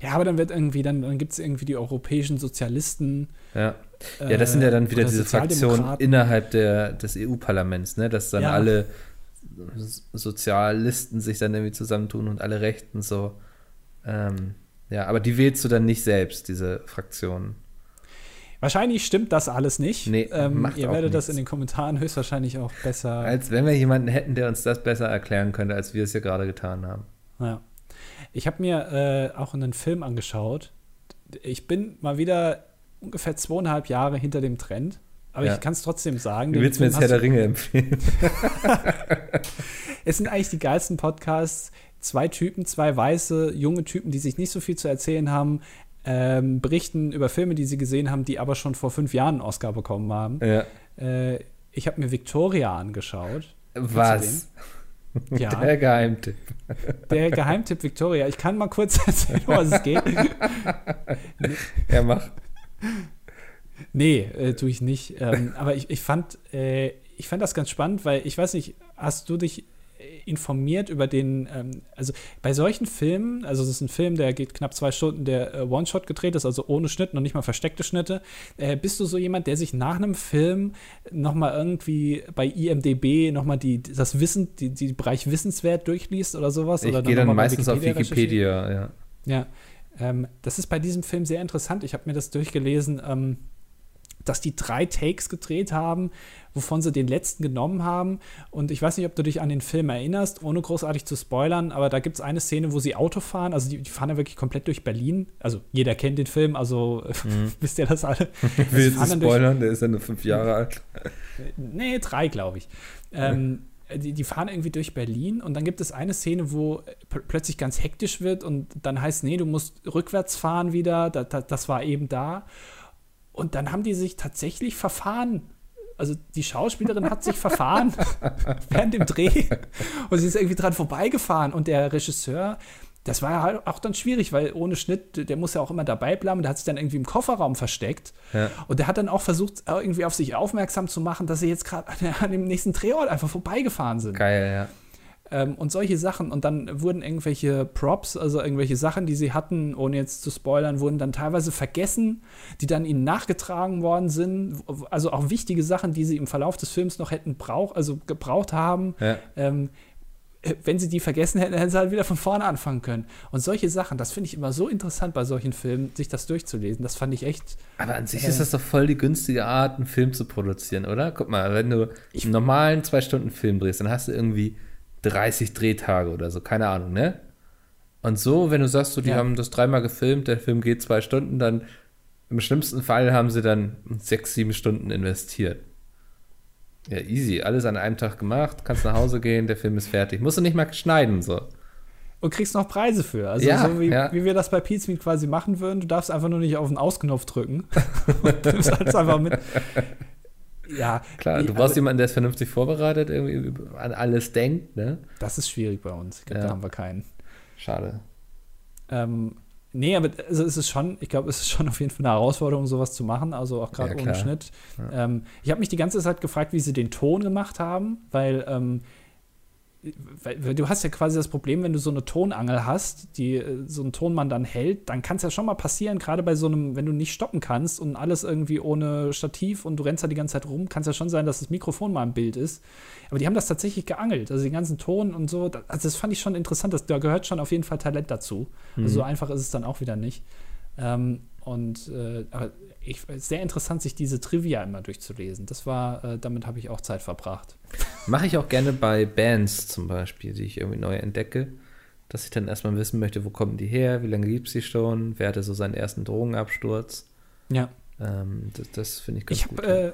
Ja, aber dann wird irgendwie, dann, dann gibt es irgendwie die europäischen Sozialisten. Ja. Ja, das sind ja dann wieder diese Fraktionen innerhalb der, des EU-Parlaments, ne? Dass dann ja. alle Sozialisten sich dann irgendwie zusammentun und alle Rechten so. Ähm, ja, aber die wählst du dann nicht selbst, diese Fraktionen. Wahrscheinlich stimmt das alles nicht. Nee, ähm, ihr werdet nichts. das in den Kommentaren höchstwahrscheinlich auch besser. Als wenn wir jemanden hätten, der uns das besser erklären könnte, als wir es hier gerade getan haben. Ja. Ich habe mir äh, auch einen Film angeschaut. Ich bin mal wieder ungefähr zweieinhalb Jahre hinter dem Trend. Aber ja. ich kann es trotzdem sagen. Du willst mir jetzt Herr der Ringe empfehlen. es sind eigentlich die geilsten Podcasts. Zwei Typen, zwei weiße, junge Typen, die sich nicht so viel zu erzählen haben, ähm, berichten über Filme, die sie gesehen haben, die aber schon vor fünf Jahren einen Oscar bekommen haben. Ja. Äh, ich habe mir Victoria angeschaut. Was? Ja. Der Geheimtipp. Der Geheimtipp Victoria. Ich kann mal kurz erzählen, was es geht. Ja, mach. Nee, äh, tue ich nicht. Ähm, aber ich, ich, fand, äh, ich fand das ganz spannend, weil ich weiß nicht, hast du dich informiert über den, ähm, also bei solchen Filmen, also es ist ein Film, der geht knapp zwei Stunden, der äh, One-Shot gedreht ist, also ohne Schnitt, noch nicht mal versteckte Schnitte. Äh, bist du so jemand, der sich nach einem Film nochmal irgendwie bei IMDB nochmal die, das Wissen, die, die Bereich Wissenswert durchliest oder sowas? Ich gehe dann, dann meistens Wikipedia auf Wikipedia, ja. Ja, ähm, das ist bei diesem Film sehr interessant. Ich habe mir das durchgelesen. Ähm, dass die drei Takes gedreht haben, wovon sie den letzten genommen haben. Und ich weiß nicht, ob du dich an den Film erinnerst, ohne großartig zu spoilern, aber da gibt es eine Szene, wo sie Auto fahren. Also die, die, fahren ja wirklich komplett durch Berlin. Also jeder kennt den Film, also mhm. wisst ihr das alle? Will jetzt spoilern, der ist ja nur fünf Jahre alt. Nee, drei, glaube ich. Ähm, die, die, fahren irgendwie durch Berlin und dann gibt es eine Szene, wo plötzlich ganz hektisch wird und dann heißt, nee, du musst rückwärts fahren wieder, da, da, das war eben da. Und dann haben die sich tatsächlich verfahren. Also die Schauspielerin hat sich verfahren während dem Dreh und sie ist irgendwie dran vorbeigefahren. Und der Regisseur, das war ja halt auch dann schwierig, weil ohne Schnitt, der muss ja auch immer dabei bleiben. Der hat sich dann irgendwie im Kofferraum versteckt. Ja. Und der hat dann auch versucht, irgendwie auf sich aufmerksam zu machen, dass sie jetzt gerade an dem nächsten Drehort einfach vorbeigefahren sind. Geil, ja. Ähm, und solche Sachen. Und dann wurden irgendwelche Props, also irgendwelche Sachen, die sie hatten, ohne jetzt zu spoilern, wurden dann teilweise vergessen, die dann ihnen nachgetragen worden sind. Also auch wichtige Sachen, die sie im Verlauf des Films noch hätten brauch, also gebraucht haben. Ja. Ähm, äh, wenn sie die vergessen hätten, hätten sie halt wieder von vorne anfangen können. Und solche Sachen, das finde ich immer so interessant bei solchen Filmen, sich das durchzulesen. Das fand ich echt. Aber an sich äh, ist das doch voll die günstige Art, einen Film zu produzieren, oder? Guck mal, wenn du einen normalen Zwei-Stunden-Film drehst, dann hast du irgendwie 30 Drehtage oder so, keine Ahnung, ne? Und so, wenn du sagst, so, die ja. haben das dreimal gefilmt, der Film geht zwei Stunden, dann im schlimmsten Fall haben sie dann sechs, sieben Stunden investiert. Ja, easy. Alles an einem Tag gemacht, kannst nach Hause gehen, der Film ist fertig. Musst du nicht mal schneiden, so. Und kriegst noch Preise für. Also ja, so wie, ja. wie wir das bei Pizmeet quasi machen würden. Du darfst einfach nur nicht auf den Ausknopf drücken. und nimmst halt einfach mit. Ja. Klar, du brauchst jemanden, der es vernünftig vorbereitet, irgendwie an alles denkt, ne? Das ist schwierig bei uns. Ich glaube, ja. da haben wir keinen. Schade. Ähm, Nee, aber also es ist schon, ich glaube, es ist schon auf jeden Fall eine Herausforderung, sowas zu machen, also auch gerade ja, ohne Schnitt. Ja. Ähm, ich habe mich die ganze Zeit gefragt, wie sie den Ton gemacht haben, weil ähm, weil, du hast ja quasi das Problem, wenn du so eine Tonangel hast, die äh, so ein Tonmann dann hält, dann kann es ja schon mal passieren, gerade bei so einem, wenn du nicht stoppen kannst und alles irgendwie ohne Stativ und du rennst da die ganze Zeit rum, kann es ja schon sein, dass das Mikrofon mal im Bild ist. Aber die haben das tatsächlich geangelt, also den ganzen Ton und so. Das, also das fand ich schon interessant, das, da gehört schon auf jeden Fall Talent dazu. Mhm. Also so einfach ist es dann auch wieder nicht. Ähm, und äh, aber ich, sehr interessant, sich diese Trivia immer durchzulesen. Das war, äh, damit habe ich auch Zeit verbracht. Mache ich auch gerne bei Bands zum Beispiel, die ich irgendwie neu entdecke, dass ich dann erstmal wissen möchte, wo kommen die her, wie lange gibt es die schon, wer hatte so seinen ersten Drogenabsturz. Ja. Ähm, das, das finde ich ganz ich hab, gut. Äh,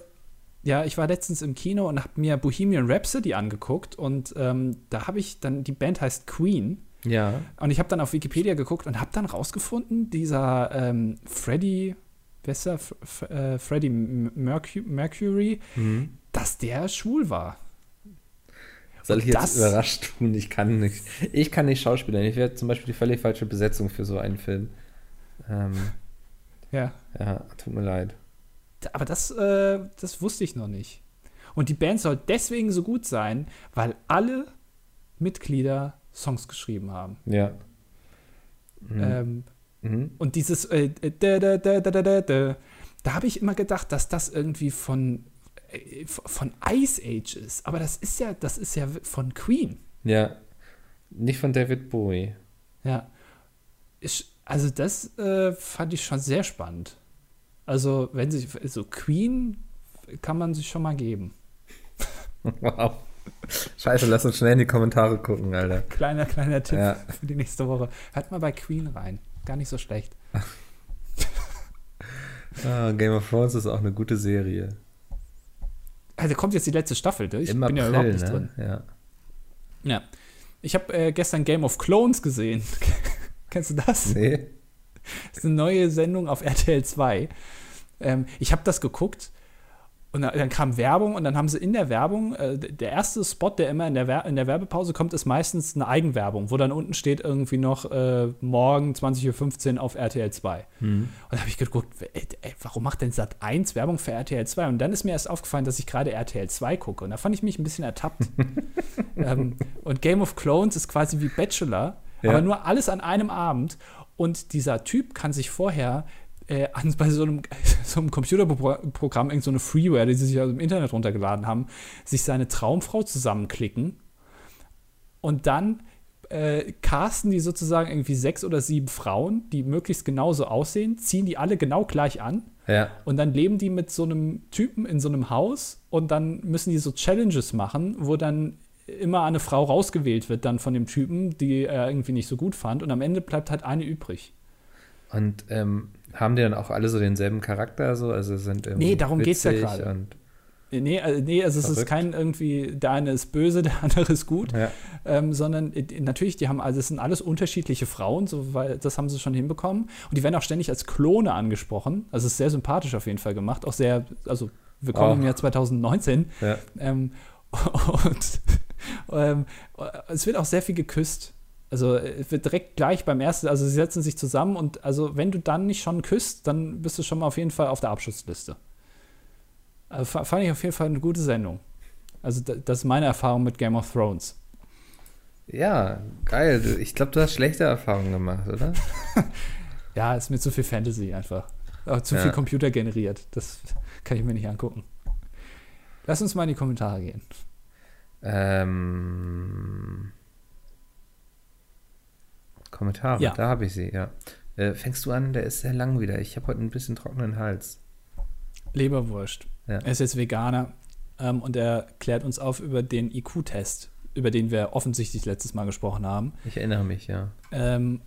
ja, ich war letztens im Kino und habe mir Bohemian Rhapsody angeguckt und ähm, da habe ich dann, die Band heißt Queen. Ja. Und ich habe dann auf Wikipedia geguckt und habe dann rausgefunden, dieser ähm, Freddie besser, F äh, Freddie Mercury, Mercury mhm. dass der schwul war. Soll ich jetzt überrascht tun? Ich kann nicht. Ich kann nicht schauspielern. Ich werde zum Beispiel die völlig falsche Besetzung für so einen Film. Ähm, ja. Ja, tut mir leid. Aber das, äh, das wusste ich noch nicht. Und die Band soll deswegen so gut sein, weil alle Mitglieder Songs geschrieben haben. Ja. Mhm. Ähm, Mhm. Und dieses äh, da, da, da, da, da, da, da habe ich immer gedacht, dass das irgendwie von, äh, von Ice Age ist. Aber das ist ja, das ist ja von Queen. Ja. Nicht von David Bowie. Ja. Ich, also das äh, fand ich schon sehr spannend. Also, wenn sich, so also Queen kann man sich schon mal geben. Wow. Scheiße, lass uns schnell in die Kommentare gucken, Alter. Kleiner, kleiner Tipp ja. für die nächste Woche. Hört mal bei Queen rein gar nicht so schlecht. ah, Game of Thrones ist auch eine gute Serie. Also kommt jetzt die letzte Staffel, ne? ich Im bin April, ja überhaupt nicht ne? drin. Ja. ja. Ich habe äh, gestern Game of Clones gesehen. Kennst du das? Nee. Das ist eine neue Sendung auf RTL 2. Ähm, ich habe das geguckt und dann, kam Werbung und dann haben sie in der Werbung, äh, der erste Spot, der immer in der, in der Werbepause kommt, ist meistens eine Eigenwerbung, wo dann unten steht irgendwie noch äh, morgen 20.15 Uhr auf RTL 2. Mhm. Und da habe ich geguckt, ey, ey, warum macht denn Sat 1 Werbung für RTL 2? Und dann ist mir erst aufgefallen, dass ich gerade RTL 2 gucke. Und da fand ich mich ein bisschen ertappt. ähm, und Game of Clones ist quasi wie Bachelor, ja. aber nur alles an einem Abend. Und dieser Typ kann sich vorher äh, an, bei so einem, so einem Computerprogramm, irgendeine so Freeware, die sie sich aus dem Internet runtergeladen haben, sich seine Traumfrau zusammenklicken und dann äh, casten die sozusagen irgendwie sechs oder sieben Frauen, die möglichst genauso aussehen, ziehen die alle genau gleich an. Ja. Und dann leben die mit so einem Typen in so einem Haus und dann müssen die so Challenges machen, wo dann immer eine Frau rausgewählt wird dann von dem Typen, die er irgendwie nicht so gut fand. Und am Ende bleibt halt eine übrig. Und ähm, haben die dann auch alle so denselben Charakter? So? Also sind nee, darum geht es ja gerade. Nee, also, nee, also es ist kein irgendwie, der eine ist böse, der andere ist gut, ja. ähm, sondern äh, natürlich, die haben, also es sind alles unterschiedliche Frauen, so, weil das haben sie schon hinbekommen. Und die werden auch ständig als Klone angesprochen. Also es ist sehr sympathisch auf jeden Fall gemacht, auch sehr, also wir kommen oh. im Jahr 2019. Ja. Ähm, und ähm, es wird auch sehr viel geküsst. Also es wird direkt gleich beim ersten, also sie setzen sich zusammen und also wenn du dann nicht schon küsst, dann bist du schon mal auf jeden Fall auf der Abschussliste. Also fand ich auf jeden Fall eine gute Sendung. Also das ist meine Erfahrung mit Game of Thrones. Ja, geil. Ich glaube, du hast schlechte Erfahrungen gemacht, oder? ja, ist mir zu viel Fantasy einfach. Auch zu ja. viel Computer generiert. Das kann ich mir nicht angucken. Lass uns mal in die Kommentare gehen. Ähm Kommentare, Ja. da habe ich sie, ja. Äh, fängst du an? Der ist sehr lang wieder. Ich habe heute ein bisschen trockenen Hals. Leberwurst. Ja. Er ist jetzt Veganer ähm, und er klärt uns auf über den IQ-Test, über den wir offensichtlich letztes Mal gesprochen haben. Ich erinnere mich, ja. Ähm,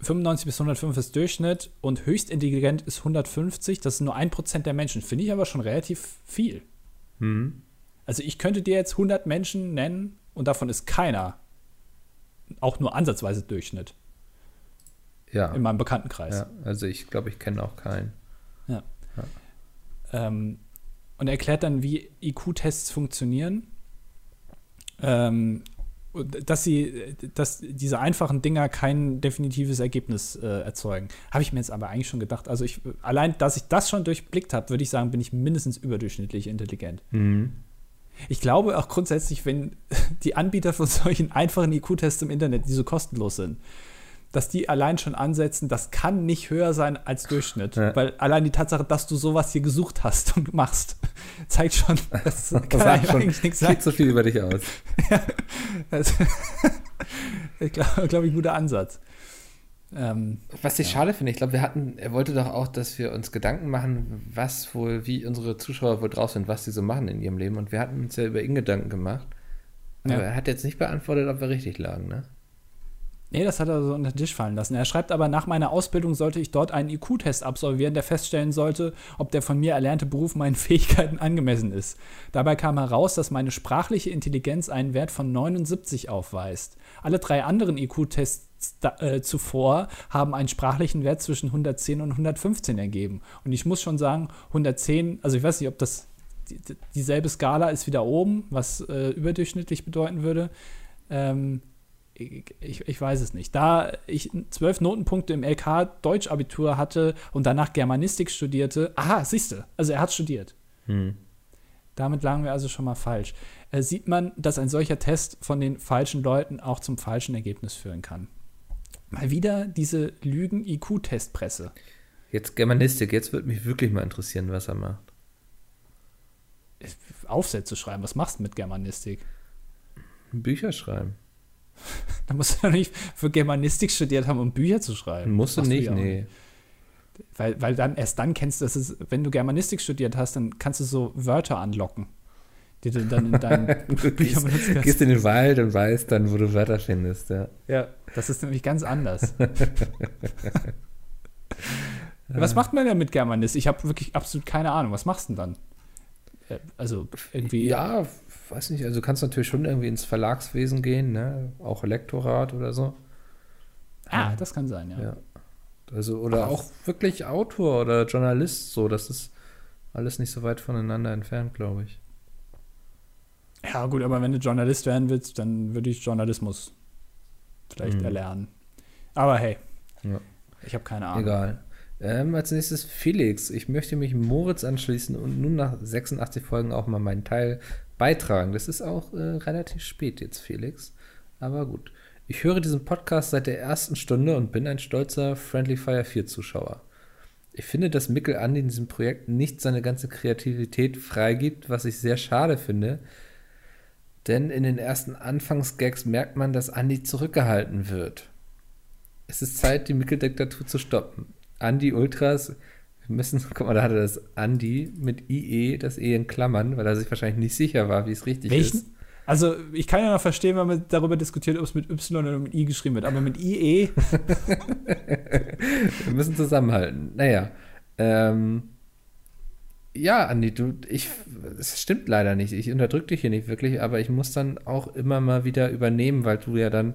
95 bis 105 ist Durchschnitt und höchst intelligent ist 150. Das ist nur ein Prozent der Menschen. Finde ich aber schon relativ viel. Mhm. Also ich könnte dir jetzt 100 Menschen nennen und davon ist keiner auch nur ansatzweise Durchschnitt Ja. in meinem Bekanntenkreis. ja. Also ich glaube, ich kenne auch keinen. Ähm, und er erklärt dann, wie IQ-Tests funktionieren. Ähm, dass sie, dass diese einfachen Dinger kein definitives Ergebnis äh, erzeugen. Habe ich mir jetzt aber eigentlich schon gedacht. Also ich, allein, dass ich das schon durchblickt habe, würde ich sagen, bin ich mindestens überdurchschnittlich intelligent. Mhm. Ich glaube auch grundsätzlich, wenn die Anbieter von solchen einfachen IQ-Tests im Internet, die so kostenlos sind, dass die allein schon ansetzen, das kann nicht höher sein als Durchschnitt. Ja. Weil allein die Tatsache, dass du sowas hier gesucht hast und machst, zeigt schon, das kann Das sagt schon eigentlich nichts viel sein. zu viel über dich aus. Das- ich glaube, glaub ich, guter Ansatz. Ähm, Was ich schade finde, ich glaube, wir hatten, er wollte doch auch, dass wir uns Gedanken machen, was wohl, wie unsere Zuschauer wohl drauf sind, was sie so machen in ihrem Leben. Und wir hatten uns ja über ihn Gedanken gemacht. Aber Ja. er hat jetzt nicht beantwortet, ob wir richtig lagen, ne? Nee, das hat er so unter den Tisch fallen lassen. Er schreibt aber, nach meiner Ausbildung sollte ich dort einen IQ-Test absolvieren, der feststellen sollte, ob der von mir erlernte Beruf meinen Fähigkeiten angemessen ist. Dabei kam heraus, dass meine sprachliche Intelligenz einen Wert von 79 aufweist. Alle drei anderen IQ-Tests äh, zuvor haben einen sprachlichen Wert zwischen 110 und 115 ergeben. Und ich muss schon sagen, 110, also ich weiß nicht, ob das die, die- dieselbe Skala ist wie da oben, was äh, überdurchschnittlich bedeuten würde. Ähm, ich, ich, weiß es nicht. Da ich zwölf Notenpunkte im LK Deutschabitur hatte und danach Germanistik studierte, aha, siehste, also er hat studiert. Hm. Damit lagen wir also schon mal falsch. Äh, sieht man, dass ein solcher Test von den falschen Leuten auch zum falschen Ergebnis führen kann. Mal wieder diese Lügen-IQ-Testpresse. Jetzt Germanistik, jetzt würde mich wirklich mal interessieren, was er macht. Aufsätze schreiben. Was machst du mit Germanistik? Bücher schreiben. Da musst du doch nicht für Germanistik studiert haben, um Bücher zu schreiben. Musst du nicht, ja auch nee. Weil, weil dann erst dann kennst du, das ist, wenn du Germanistik studiert hast, dann kannst du so Wörter anlocken, die du dann in deinen Du Büchern gehst, benutzen kannst. gehst in den Wald und weißt dann, wo du Wörter findest, ja. Ja, das ist nämlich ganz anders. Was macht man denn mit Germanistik? Ich habe wirklich absolut keine Ahnung. Was machst du denn dann? Äh, Also irgendwie. Ja, weiß nicht, also du kannst natürlich schon irgendwie ins Verlagswesen gehen, ne? Auch Lektorat oder so. Ah, das kann sein, ja. Ja. Also, oder Aber- auch wirklich Autor oder Journalist, so, das ist alles nicht so weit voneinander entfernt, glaube ich. Ja, gut, aber wenn du Journalist werden willst, dann würde ich Journalismus vielleicht Mhm. erlernen. Aber hey, Ja. ich habe keine Ahnung. Egal. Ähm, als nächstes Felix. Ich möchte mich Moritz anschließen und nun nach 86 Folgen auch mal meinen Teil beitragen. Das ist auch äh, relativ spät jetzt, Felix. Aber gut. Ich höre diesen Podcast seit der ersten Stunde und bin ein stolzer Friendly Fire 4 Zuschauer. Ich finde, dass Mikkel Andi in diesem Projekt nicht seine ganze Kreativität freigibt, was ich sehr schade finde. Denn in den ersten Anfangsgags merkt man, dass Andi zurückgehalten wird. Es ist Zeit, die Mikkel-Diktatur zu stoppen. Andi Ultras, müssen, guck mal, da hatte das Andi mit IE, das E in Klammern, weil er sich wahrscheinlich nicht sicher war, wie es richtig ist. Welchen? Also, ich kann ja noch verstehen, wenn man darüber diskutiert, ob es mit Y oder mit I geschrieben wird, aber mit IE, Wir müssen zusammenhalten. Naja. Ähm, ja, Andi, du, ich, es stimmt leider nicht. Ich unterdrück dich hier nicht wirklich, aber ich muss dann auch immer mal wieder übernehmen, weil du ja dann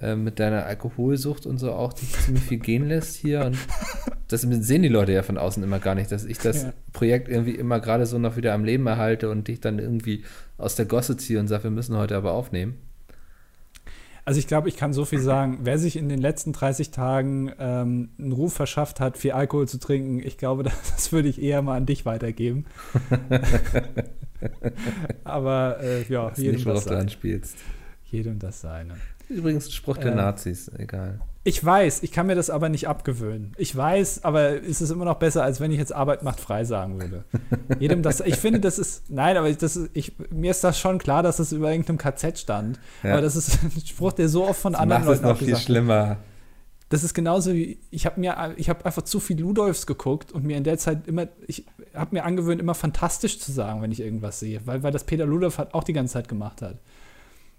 äh, mit deiner Alkoholsucht und so auch dich ziemlich viel gehen lässt hier. Und das sehen die Leute ja von außen immer gar nicht, dass ich das Ja. Projekt irgendwie immer gerade so noch wieder am Leben erhalte und dich dann irgendwie aus der Gosse ziehe und sage, wir müssen heute aber aufnehmen. Also ich glaube, ich kann so viel sagen. Wer sich in den letzten 30 Tagen ähm, einen Ruf verschafft hat, viel Alkohol zu trinken, ich glaube, das, das würde ich eher mal an dich weitergeben. Aber äh, ja, Das jedem nicht, das seine. Jedem das seine. Übrigens ein Spruch der Ähm, Nazis, egal. Ich weiß, ich kann mir das aber nicht abgewöhnen. Ich weiß, aber es ist immer noch besser, als wenn ich jetzt Arbeit macht frei sagen würde. Jedem das, ich finde, das ist, nein, aber das ist, ich, mir ist das schon klar, dass das über irgendeinem KZ stand. Ja. Aber das ist ein Spruch, der so oft von Das anderen Leuten auch noch viel schlimmer. Das ist genauso wie, ich habe mir, ich habe einfach zu viel Ludolfs geguckt und mir in der Zeit immer, ich habe mir angewöhnt, immer fantastisch zu sagen, wenn ich irgendwas sehe, weil, weil das Peter Ludolf halt auch die ganze Zeit gemacht hat.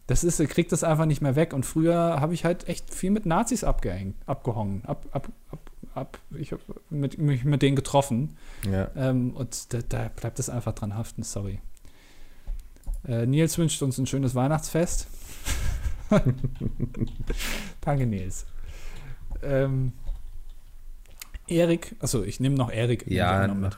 Das ist, kriegt das einfach nicht mehr weg. Und früher habe ich halt echt viel mit Nazis abgehängt, abgehongen, ab, ab, ab, ab. Ich habe mit, mich mit denen getroffen. Ja. Ähm, und da, da bleibt es einfach dran haften, sorry. Äh, Nils wünscht uns ein schönes Weihnachtsfest. Danke, Nils. Ähm, Erik, also ich nehme noch Erik. Ja, noch mit.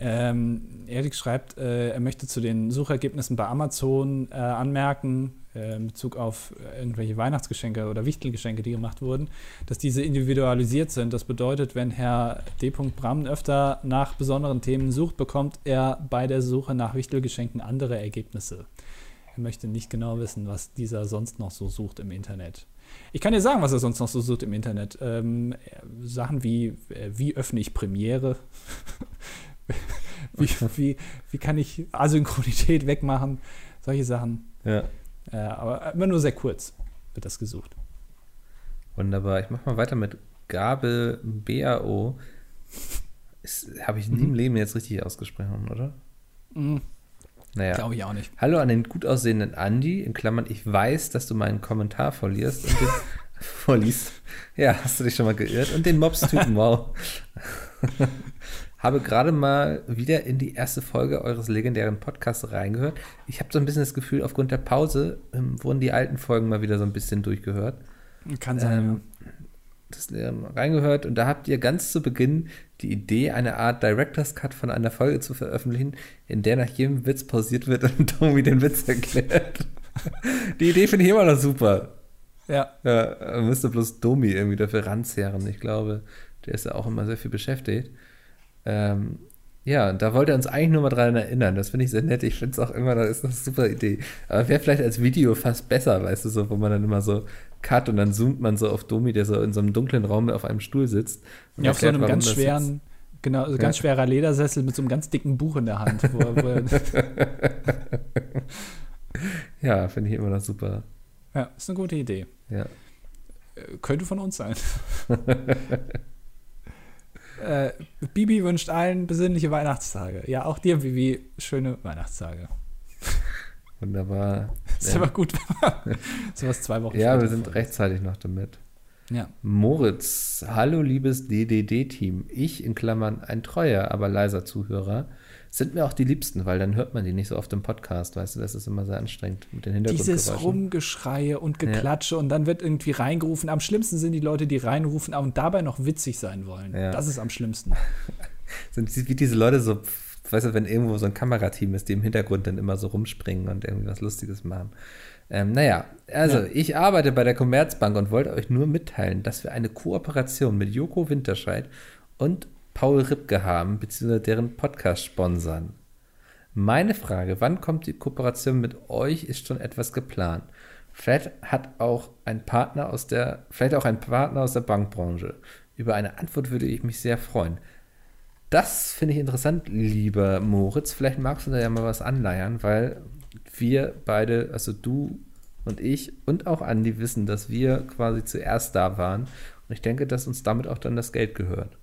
Ähm, Erik schreibt, äh, er möchte zu den Suchergebnissen bei Amazon äh, anmerken, in Bezug auf irgendwelche Weihnachtsgeschenke oder Wichtelgeschenke, die gemacht wurden, dass diese individualisiert sind. Das bedeutet, wenn Herr D. Bram öfter nach besonderen Themen sucht, bekommt er bei der Suche nach Wichtelgeschenken andere Ergebnisse. Er möchte nicht genau wissen, was dieser sonst noch so sucht im Internet. Ich kann dir sagen, was er sonst noch so sucht im Internet. Ähm, Sachen wie, äh, wie öffne ich Premiere? wie, wie, wie kann ich Asynchronität wegmachen? Solche Sachen. Ja. Äh, aber immer nur sehr kurz wird das gesucht. Wunderbar. Ich mache mal weiter mit Gabel BAO. Habe ich nie im mhm. Leben jetzt richtig ausgesprochen, oder? Mhm. Naja. Glaube ich auch nicht. Hallo an den gut aussehenden Andi, in Klammern, ich weiß, dass du meinen Kommentar verlierst und den vorliest. Ja, hast du dich schon mal geirrt? Und den Mobs-Typen, wow. Habe gerade mal wieder in die erste Folge eures legendären Podcasts reingehört. Ich habe so ein bisschen das Gefühl, aufgrund der Pause ähm, wurden die alten Folgen mal wieder so ein bisschen durchgehört. Kann sein, ähm, ja. Das ähm, reingehört und da habt ihr ganz zu Beginn die Idee, eine Art Director's Cut von einer Folge zu veröffentlichen, in der nach jedem Witz pausiert wird und Tommy den Witz erklärt. die Idee finde ich immer noch super. Ja. Ja, müsste bloß Domi irgendwie dafür ranzerren. Ich glaube, der ist ja auch immer sehr viel beschäftigt. Ähm, ja, da wollte er uns eigentlich nur mal dran erinnern. Das finde ich sehr nett. Ich finde es auch immer, das ist eine super Idee. Aber wäre vielleicht als Video fast besser, weißt du, so, wo man dann immer so cut und dann zoomt man so auf Domi, der so in so einem dunklen Raum auf einem Stuhl sitzt. ja, auf so einem ganz schweren, genau, also ganz ja. schwerer Ledersessel mit so einem ganz dicken Buch in der Hand. Wo, wo ja, finde ich immer noch super. Ja, ist eine gute Idee. Ja. Äh, könnte von uns sein. äh, Bibi wünscht allen besinnliche Weihnachtstage. Ja, auch dir, Bibi, schöne Weihnachtstage. Wunderbar. ist ja. aber gut, sowas zwei Wochen Ja, wir sind rechtzeitig noch damit. Ja. Moritz, hallo liebes DDD-Team. Ich, in Klammern ein treuer, aber leiser Zuhörer, sind mir auch die liebsten, weil dann hört man die nicht so oft im Podcast, weißt du, das ist immer sehr anstrengend mit den Hintergrundgeräuschen. Dieses Rumgeschreie und Geklatsche ja. und dann wird irgendwie reingerufen. Am schlimmsten sind die Leute, die reinrufen und dabei noch witzig sein wollen. Ja. Das ist am schlimmsten. sind wie diese Leute so weißt du, wenn irgendwo so ein Kamerateam ist, die im Hintergrund dann immer so rumspringen und irgendwie was Lustiges machen. Ähm, naja, also ja. ich arbeite bei der Commerzbank und wollte euch nur mitteilen, dass wir eine Kooperation mit Joko Winterscheid und Paul Ripke haben, beziehungsweise deren Podcast sponsern. Meine Frage, wann kommt die Kooperation mit euch, ist schon etwas geplant. Vielleicht hat auch ein Partner aus der, vielleicht auch ein Partner aus der Bankbranche. Über eine Antwort würde ich mich sehr freuen. Das finde ich interessant, lieber Moritz. Vielleicht magst du da ja mal was anleiern, weil wir beide, also du und ich und auch Andi wissen, dass wir quasi zuerst da waren. Und ich denke, dass uns damit auch dann das Geld gehört.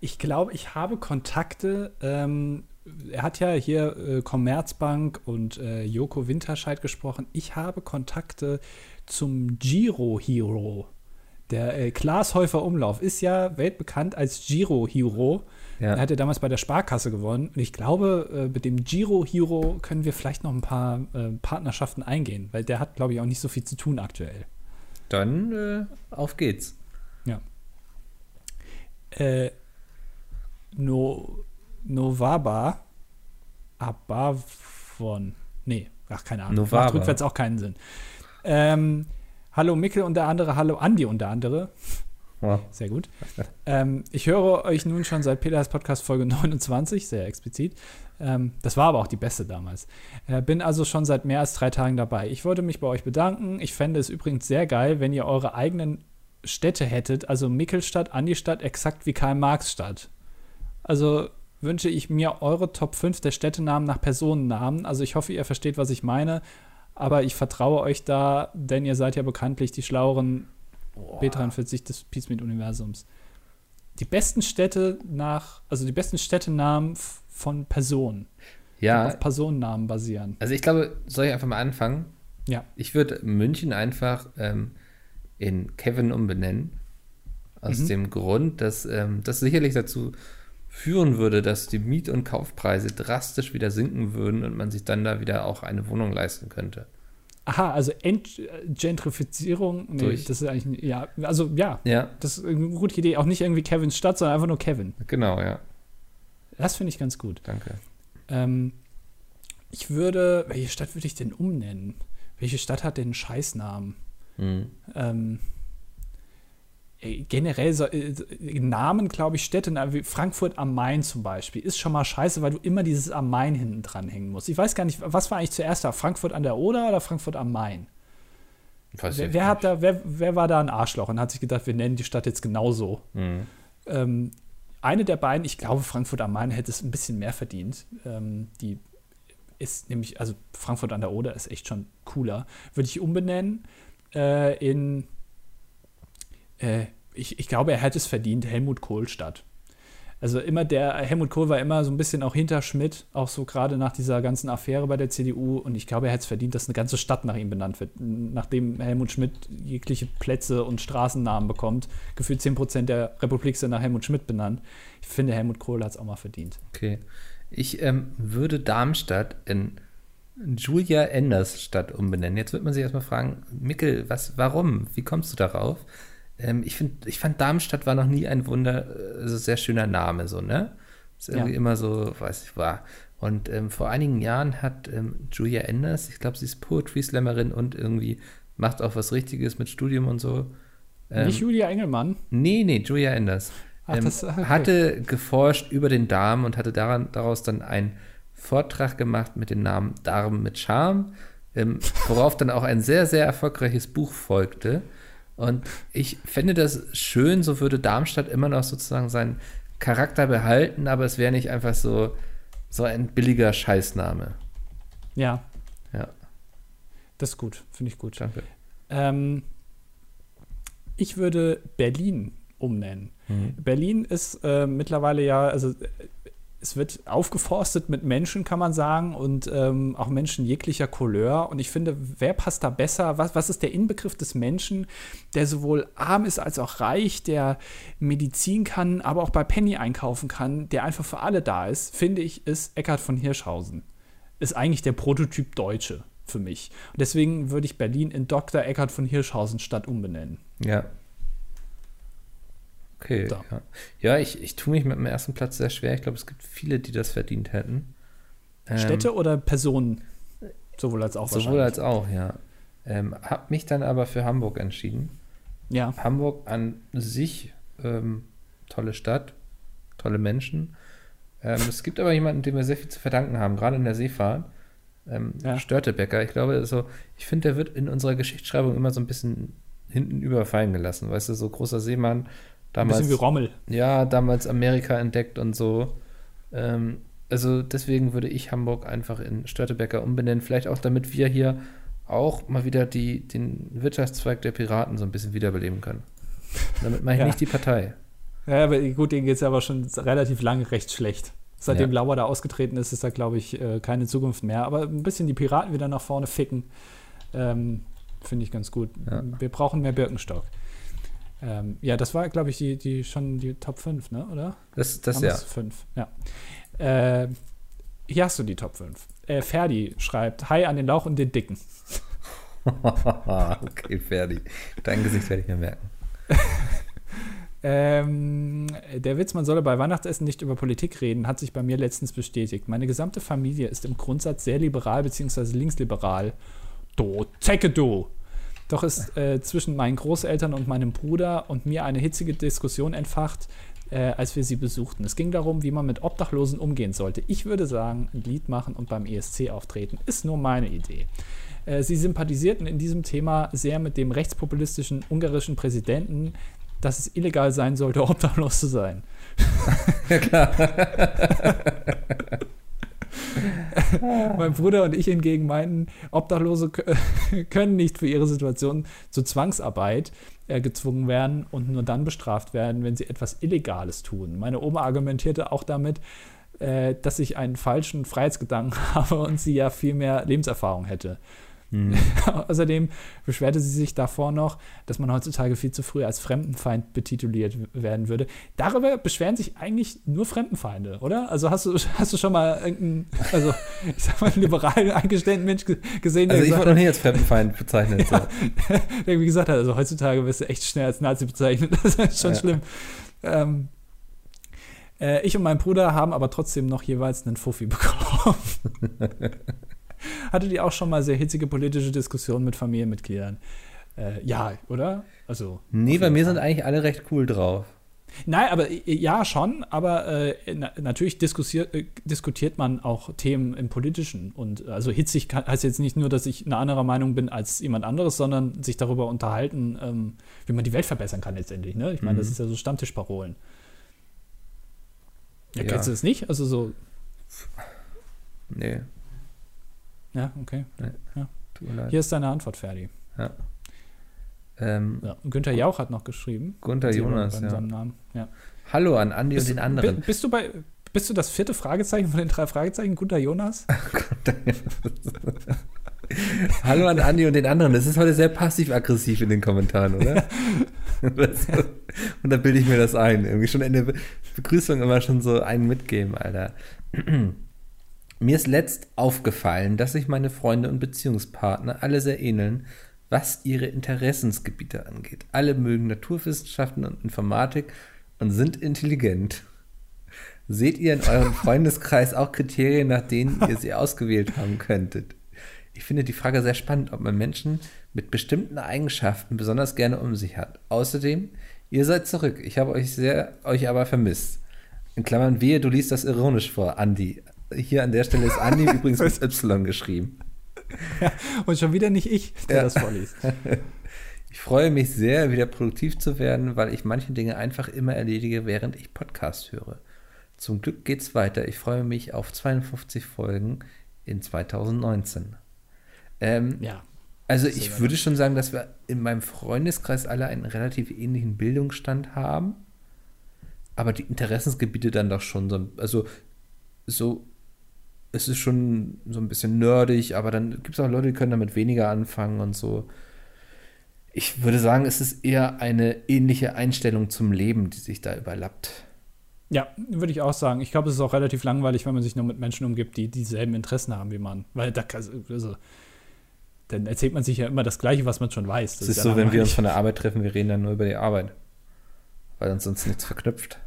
Ich glaube, ich habe Kontakte. Ähm, er hat ja hier äh, Commerzbank und äh, Joko Winterscheid gesprochen. Ich habe Kontakte zum Giro Hero. Der äh, Klaas Häufer Umlauf ist ja weltbekannt als Giro Hero. Ja. Er hat ja damals bei der Sparkasse gewonnen. Und ich glaube, äh, mit dem Giro Hero können wir vielleicht noch ein paar äh, Partnerschaften eingehen, weil der hat, glaube ich, auch nicht so viel zu tun aktuell. Dann äh, auf geht's. Ja. Äh, no, Novaba Abavon. Nee, ach, keine Ahnung. Novaba. Macht rückwärts auch keinen Sinn. Ähm, hallo Mickel und der andere, hallo Andi und der andere. Ja. Sehr gut. ähm, ich höre euch nun schon seit Peters Podcast Folge 29, sehr explizit. Ähm, das war aber auch die beste damals. Äh, bin also schon seit mehr als drei Tagen dabei. Ich wollte mich bei euch bedanken. Ich fände es übrigens sehr geil, wenn ihr eure eigenen Städte hättet, also Mickelstadt, Andistadt, exakt wie Karl-Marx-Stadt. Also wünsche ich mir eure Top 5 der Städtenamen nach Personennamen. Also ich hoffe, ihr versteht, was ich meine. Aber ich vertraue euch da, denn ihr seid ja bekanntlich die schlaueren B43 des Peacemeet-Universums. Die besten Städte nach, also die besten Städtenamen von Personen. Ja. Auf Personennamen basieren. Also ich glaube, soll ich einfach mal anfangen? Ja. Ich würde München einfach ähm, in Kevin umbenennen. Aus Mhm. dem Grund, dass ähm, das sicherlich dazu führen würde, dass die Miet- und Kaufpreise drastisch wieder sinken würden und man sich dann da wieder auch eine Wohnung leisten könnte. Aha, also Ent Gentrifizierung, nee, Durch. das ist eigentlich, ja, also ja, Ja, das ist eine gute Idee. Auch nicht irgendwie Kevins Stadt, sondern einfach nur Kevin. genau, ja. Das finde ich ganz gut. Danke. Ähm, ich würde, welche Stadt würde ich denn umnennen? Welche Stadt hat denn einen Scheißnamen? Hm. Ähm, generell so, äh, Namen, glaube ich, Städte, wie Frankfurt am Main zum Beispiel, ist schon mal scheiße, weil du immer dieses am Main hinten dran hängen musst. Ich weiß gar nicht, was war eigentlich zuerst da? Frankfurt an der Oder oder Frankfurt am Main? Wer, wer, hat da, wer, wer war da ein Arschloch und hat sich gedacht, wir nennen die Stadt jetzt genauso? Hm. Ähm, eine der beiden, ich glaube, Frankfurt am Main hätte es ein bisschen mehr verdient. Ähm, die ist nämlich, also Frankfurt an der Oder ist echt schon cooler. Würde ich umbenennen äh, in, äh, ich, ich glaube, er hätte es verdient, Helmut Kohl-Stadt. Also immer der, Helmut Kohl war immer so ein bisschen auch hinter Schmidt, auch so gerade nach dieser ganzen Affäre bei der CDU. Und ich glaube, er hätte es verdient, dass eine ganze Stadt nach ihm benannt wird. Nachdem Helmut Schmidt jegliche Plätze und Straßennamen bekommt, gefühlt 10% der Republik sind nach Helmut Schmidt benannt. Ich finde, Helmut Kohl hat es auch mal verdient. Okay. Ich ähm, würde Darmstadt in Julia Enders Stadt umbenennen. Jetzt wird man sich erstmal fragen, Mickel, was, warum? Wie kommst du darauf? Ähm, ich, find, ich fand Darmstadt war noch nie ein wunder, also sehr schöner Name, so, ne? Ist irgendwie Ja. immer so, weiß ich, war. Und ähm, vor einigen Jahren hat ähm, Julia Enders, ich glaube, sie ist Poetry Slammerin und irgendwie macht auch was Richtiges mit Studium und so. Ähm, Nicht Julia Engelmann. Nee, nee, Julia Enders. Ach, ähm, das- okay. Hatte geforscht über den Darm und hatte daran, daraus dann einen Vortrag gemacht mit dem Namen Darm mit Charme, ähm, worauf dann auch ein sehr, sehr erfolgreiches Buch folgte. Und ich fände das schön, so würde Darmstadt immer noch sozusagen seinen Charakter behalten, aber es wäre nicht einfach so, so ein billiger Scheißname. Ja, Ja, das ist gut. Finde ich gut. danke. Ähm, ich würde Berlin umnennen. Mhm. Berlin ist äh, mittlerweile ja, also äh, es wird aufgeforstet mit Menschen, kann man sagen, und ähm, auch Menschen jeglicher Couleur. Und ich finde, wer passt da besser? Was, was ist der Inbegriff des Menschen, der sowohl arm ist als auch reich, der Medizin kann, aber auch bei Penny einkaufen kann, der einfach für alle da ist, finde ich, ist Eckhard von Hirschhausen. Ist eigentlich der Prototyp Deutsche für mich. Und deswegen würde ich Berlin in Dr. Eckhard von Hirschhausen Stadt umbenennen. Ja. Okay, So. ja. Ja, ich, ich tue mich mit dem ersten Platz sehr schwer. Ich glaube, es gibt viele, die das verdient hätten. Ähm, Städte oder Personen? Sowohl als auch Sowohl als auch, ja. Ähm, hab mich dann aber für Hamburg entschieden. Ja, Hamburg an sich, ähm, tolle Stadt, tolle Menschen. Ähm, es gibt aber jemanden, dem wir sehr viel zu verdanken haben, gerade in der Seefahrt. Ähm, Ja. Störtebecker. Ich glaube, so, ich finde, der wird in unserer Geschichtsschreibung immer so ein bisschen hinten überfallen gelassen. Weißt du, so großer Seemann, ein damals, bisschen wie Rommel. ja, damals Amerika entdeckt und so. Ähm, also deswegen würde ich Hamburg einfach in Störtebecker umbenennen. Vielleicht auch, damit wir hier auch mal wieder die, den Wirtschaftszweig der Piraten so ein bisschen wiederbeleben können. Damit meine ich Ja. nicht die Partei. Ja, aber gut, denen geht es aber schon relativ lange recht schlecht. Seitdem Ja. Lauer da ausgetreten ist, ist da, glaube ich, äh, keine Zukunft mehr. Aber ein bisschen die Piraten wieder nach vorne ficken, ähm, finde ich ganz gut. Ja. Wir brauchen mehr Birkenstock. Ähm, ja, das war, glaube ich, die, die schon die Top 5, ne? oder? Das, das ja. wir's? Fünf, ja. Äh, hier hast du die Top 5. Äh, Ferdi schreibt, Hi an den Lauch und den Dicken. okay, Ferdi. Dein Gesicht werde ich mir merken. Ähm, der Witz, man solle bei Weihnachtsessen nicht über Politik reden, hat sich bei mir letztens bestätigt. Meine gesamte Familie ist im Grundsatz sehr liberal bzw. linksliberal. Do, zecke du! Doch ist äh, zwischen meinen Großeltern und meinem Bruder und mir eine hitzige Diskussion entfacht, äh, als wir sie besuchten. Es ging darum, wie man mit Obdachlosen umgehen sollte. Ich würde sagen, ein Lied machen und beim ESC auftreten, ist nur meine Idee. Äh, Sie sympathisierten in diesem Thema sehr mit dem rechtspopulistischen ungarischen Präsidenten, dass es illegal sein sollte, obdachlos zu sein. Ja, klar. mein Bruder und ich hingegen meinten, Obdachlose können nicht für ihre Situation zur Zwangsarbeit äh, gezwungen werden und nur dann bestraft werden, wenn sie etwas Illegales tun. Meine Oma argumentierte auch damit, äh, dass ich einen falschen Freiheitsgedanken habe und sie ja viel mehr Lebenserfahrung hätte. Mhm. Außerdem beschwerte sie sich davor noch, dass man heutzutage viel zu früh als Fremdenfeind betituliert werden würde. Darüber beschweren sich eigentlich nur Fremdenfeinde, oder? Also hast du, hast du schon mal irgendeinen, also ich sag mal, liberal eingestellten Mensch gesehen, der Also ich wurde noch nie als Fremdenfeind bezeichnet. ja, der wie gesagt hat, also heutzutage wirst du echt schnell als Nazi bezeichnet. Das ist schon ja. schlimm. Ähm, äh, ich und mein Bruder haben aber trotzdem noch jeweils einen Fuffi bekommen. Hattet ihr auch schon mal sehr hitzige politische Diskussionen mit Familienmitgliedern? Äh, ja, oder? Also. Nee, bei mir Fall. sind eigentlich alle recht cool drauf. Nein, aber äh, ja, schon, aber äh, na, natürlich diskutiert, äh, diskutiert man auch Themen im Politischen. Und also hitzig kann, heißt jetzt nicht nur, dass ich eine andere Meinung bin als jemand anderes, sondern sich darüber unterhalten, ähm, wie man die Welt verbessern kann letztendlich. Ne? Ich meine, mhm. das ist ja so Stammtischparolen. Ja, ja. Kennst du das nicht? Also so. Nee, ja, okay. Ja. Hier ist deine Antwort, Ferdi. Ja. Ähm, ja. Günther Jauch hat noch geschrieben. Günther Jonas, ja. Ja. Hallo an Andi bist, und den anderen. Bist du bei bist du das vierte Fragezeichen von den drei Fragezeichen, Gunther Jonas? Hallo an Andi und den anderen. Das ist heute sehr passiv-aggressiv in den Kommentaren, oder? und da bilde ich mir das ein. Irgendwie schon in der Begrüßung immer schon so einen mitgeben, Alter. Mir ist letzt aufgefallen, dass sich meine Freunde und Beziehungspartner alle sehr ähneln, was ihre Interessensgebiete angeht. Alle mögen Naturwissenschaften und Informatik und sind intelligent. Seht ihr in eurem Freundeskreis auch Kriterien, nach denen ihr sie ausgewählt haben könntet? Ich finde die Frage sehr spannend, ob man Menschen mit bestimmten Eigenschaften besonders gerne um sich hat. Außerdem, ihr seid zurück. Ich habe euch sehr, euch aber vermisst. In Klammern, wehe, du liest das ironisch vor, Andi. Hier an der Stelle ist Andi übrigens mit Y geschrieben. Ja, und schon wieder nicht ich, der ja. das vorliest. Ich freue mich sehr, wieder produktiv zu werden, weil ich manche Dinge einfach immer erledige, während ich Podcast höre. Zum Glück geht's weiter. Ich freue mich auf 52 Folgen in 2019. Ähm, ja. Also ich würde schon sagen, dass wir in meinem Freundeskreis alle einen relativ ähnlichen Bildungsstand haben, aber die Interessensgebiete dann doch schon so, also so es ist schon so ein bisschen nerdig, aber dann gibt es auch Leute, die können damit weniger anfangen und so. Ich würde sagen, es ist eher eine ähnliche Einstellung zum Leben, die sich da überlappt. Ja, würde ich auch sagen. Ich glaube, es ist auch relativ langweilig, wenn man sich nur mit Menschen umgibt, die dieselben Interessen haben wie man. Weil da, also, dann erzählt man sich ja immer das Gleiche, was man schon weiß. Das es ist, ist so, wenn wir uns von der Arbeit treffen, wir reden dann nur über die Arbeit. Weil uns sonst nichts verknüpft.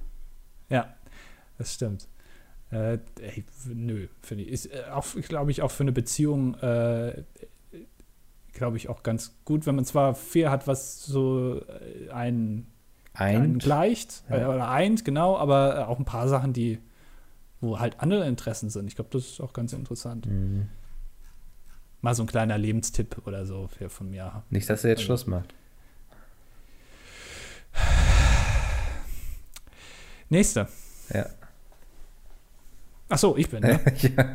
Ja, das stimmt. Äh, ey, nö, finde ich. Ist äh, auch, glaube ich, auch für eine Beziehung, äh, glaube ich, auch ganz gut, wenn man zwar viel hat, was so äh, ein einen gleicht ja. Äh, oder eint, genau, aber äh, auch ein paar Sachen, die, wo halt andere Interessen sind. Ich glaube, das ist auch ganz interessant. Mhm. Mal so ein kleiner Lebenstipp oder so für, von mir. Nicht, dass er jetzt also. Schluss macht. Nächste. Ja. Ach so, ich bin, ne? ja.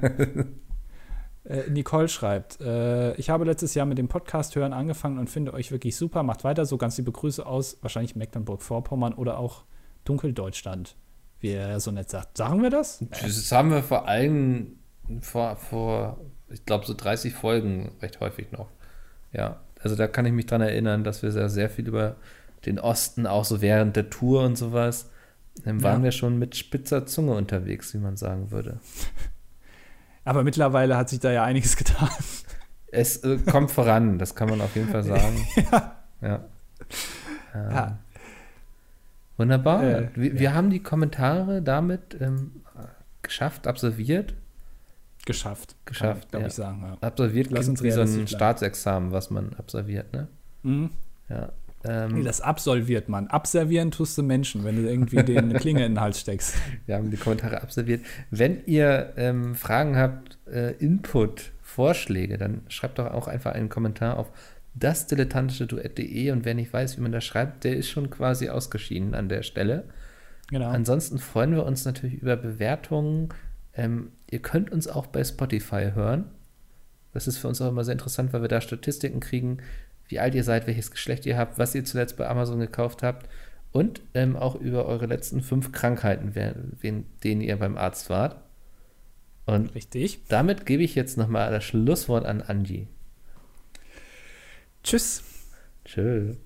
Äh, Nicole schreibt, äh, ich habe letztes Jahr mit dem Podcast hören angefangen und finde euch wirklich super. Macht weiter so ganz liebe Grüße aus, wahrscheinlich Mecklenburg-Vorpommern oder auch Dunkeldeutschland, wie er so nett sagt. Sagen wir das? Das haben wir vor allem vor, vor ich glaube, so 30 Folgen recht häufig noch. Ja, also da kann ich mich dran erinnern, dass wir sehr, sehr viel über den Osten, auch so während der Tour und sowas, dann waren ja. wir schon mit spitzer Zunge unterwegs, wie man sagen würde. Aber mittlerweile hat sich da ja einiges getan. Es äh, kommt voran, das kann man auf jeden Fall sagen. ja. ja. Ähm, ja. Wunderbar. Äh, wir, ja. wir, haben die Kommentare damit ähm, geschafft, absolviert. Geschafft. Geschafft, glaube ja. ich sagen. Absolviert Lass uns wie so ein Staatsexamen, was man absolviert, ne? Mhm. Ja. Ähm, das absolviert man. Abservieren tust du Menschen, wenn du irgendwie den Klinge in den Hals steckst. Wir haben die Kommentare absolviert. Wenn ihr ähm, Fragen habt, äh, Input, Vorschläge, dann schreibt doch auch einfach einen Kommentar auf dasdilettantische Duett.de und wer nicht weiß, wie man das schreibt, der ist schon quasi ausgeschieden an der Stelle. Genau. Ansonsten freuen wir uns natürlich über Bewertungen. Ähm, ihr könnt uns auch bei Spotify hören. Das ist für uns auch immer sehr interessant, weil wir da Statistiken kriegen, wie alt ihr seid, welches Geschlecht ihr habt, was ihr zuletzt bei Amazon gekauft habt und ähm, auch über eure letzten fünf Krankheiten, wen, denen ihr beim Arzt wart. Und Richtig. damit gebe ich jetzt nochmal das Schlusswort an Angie. Tschüss. Tschüss.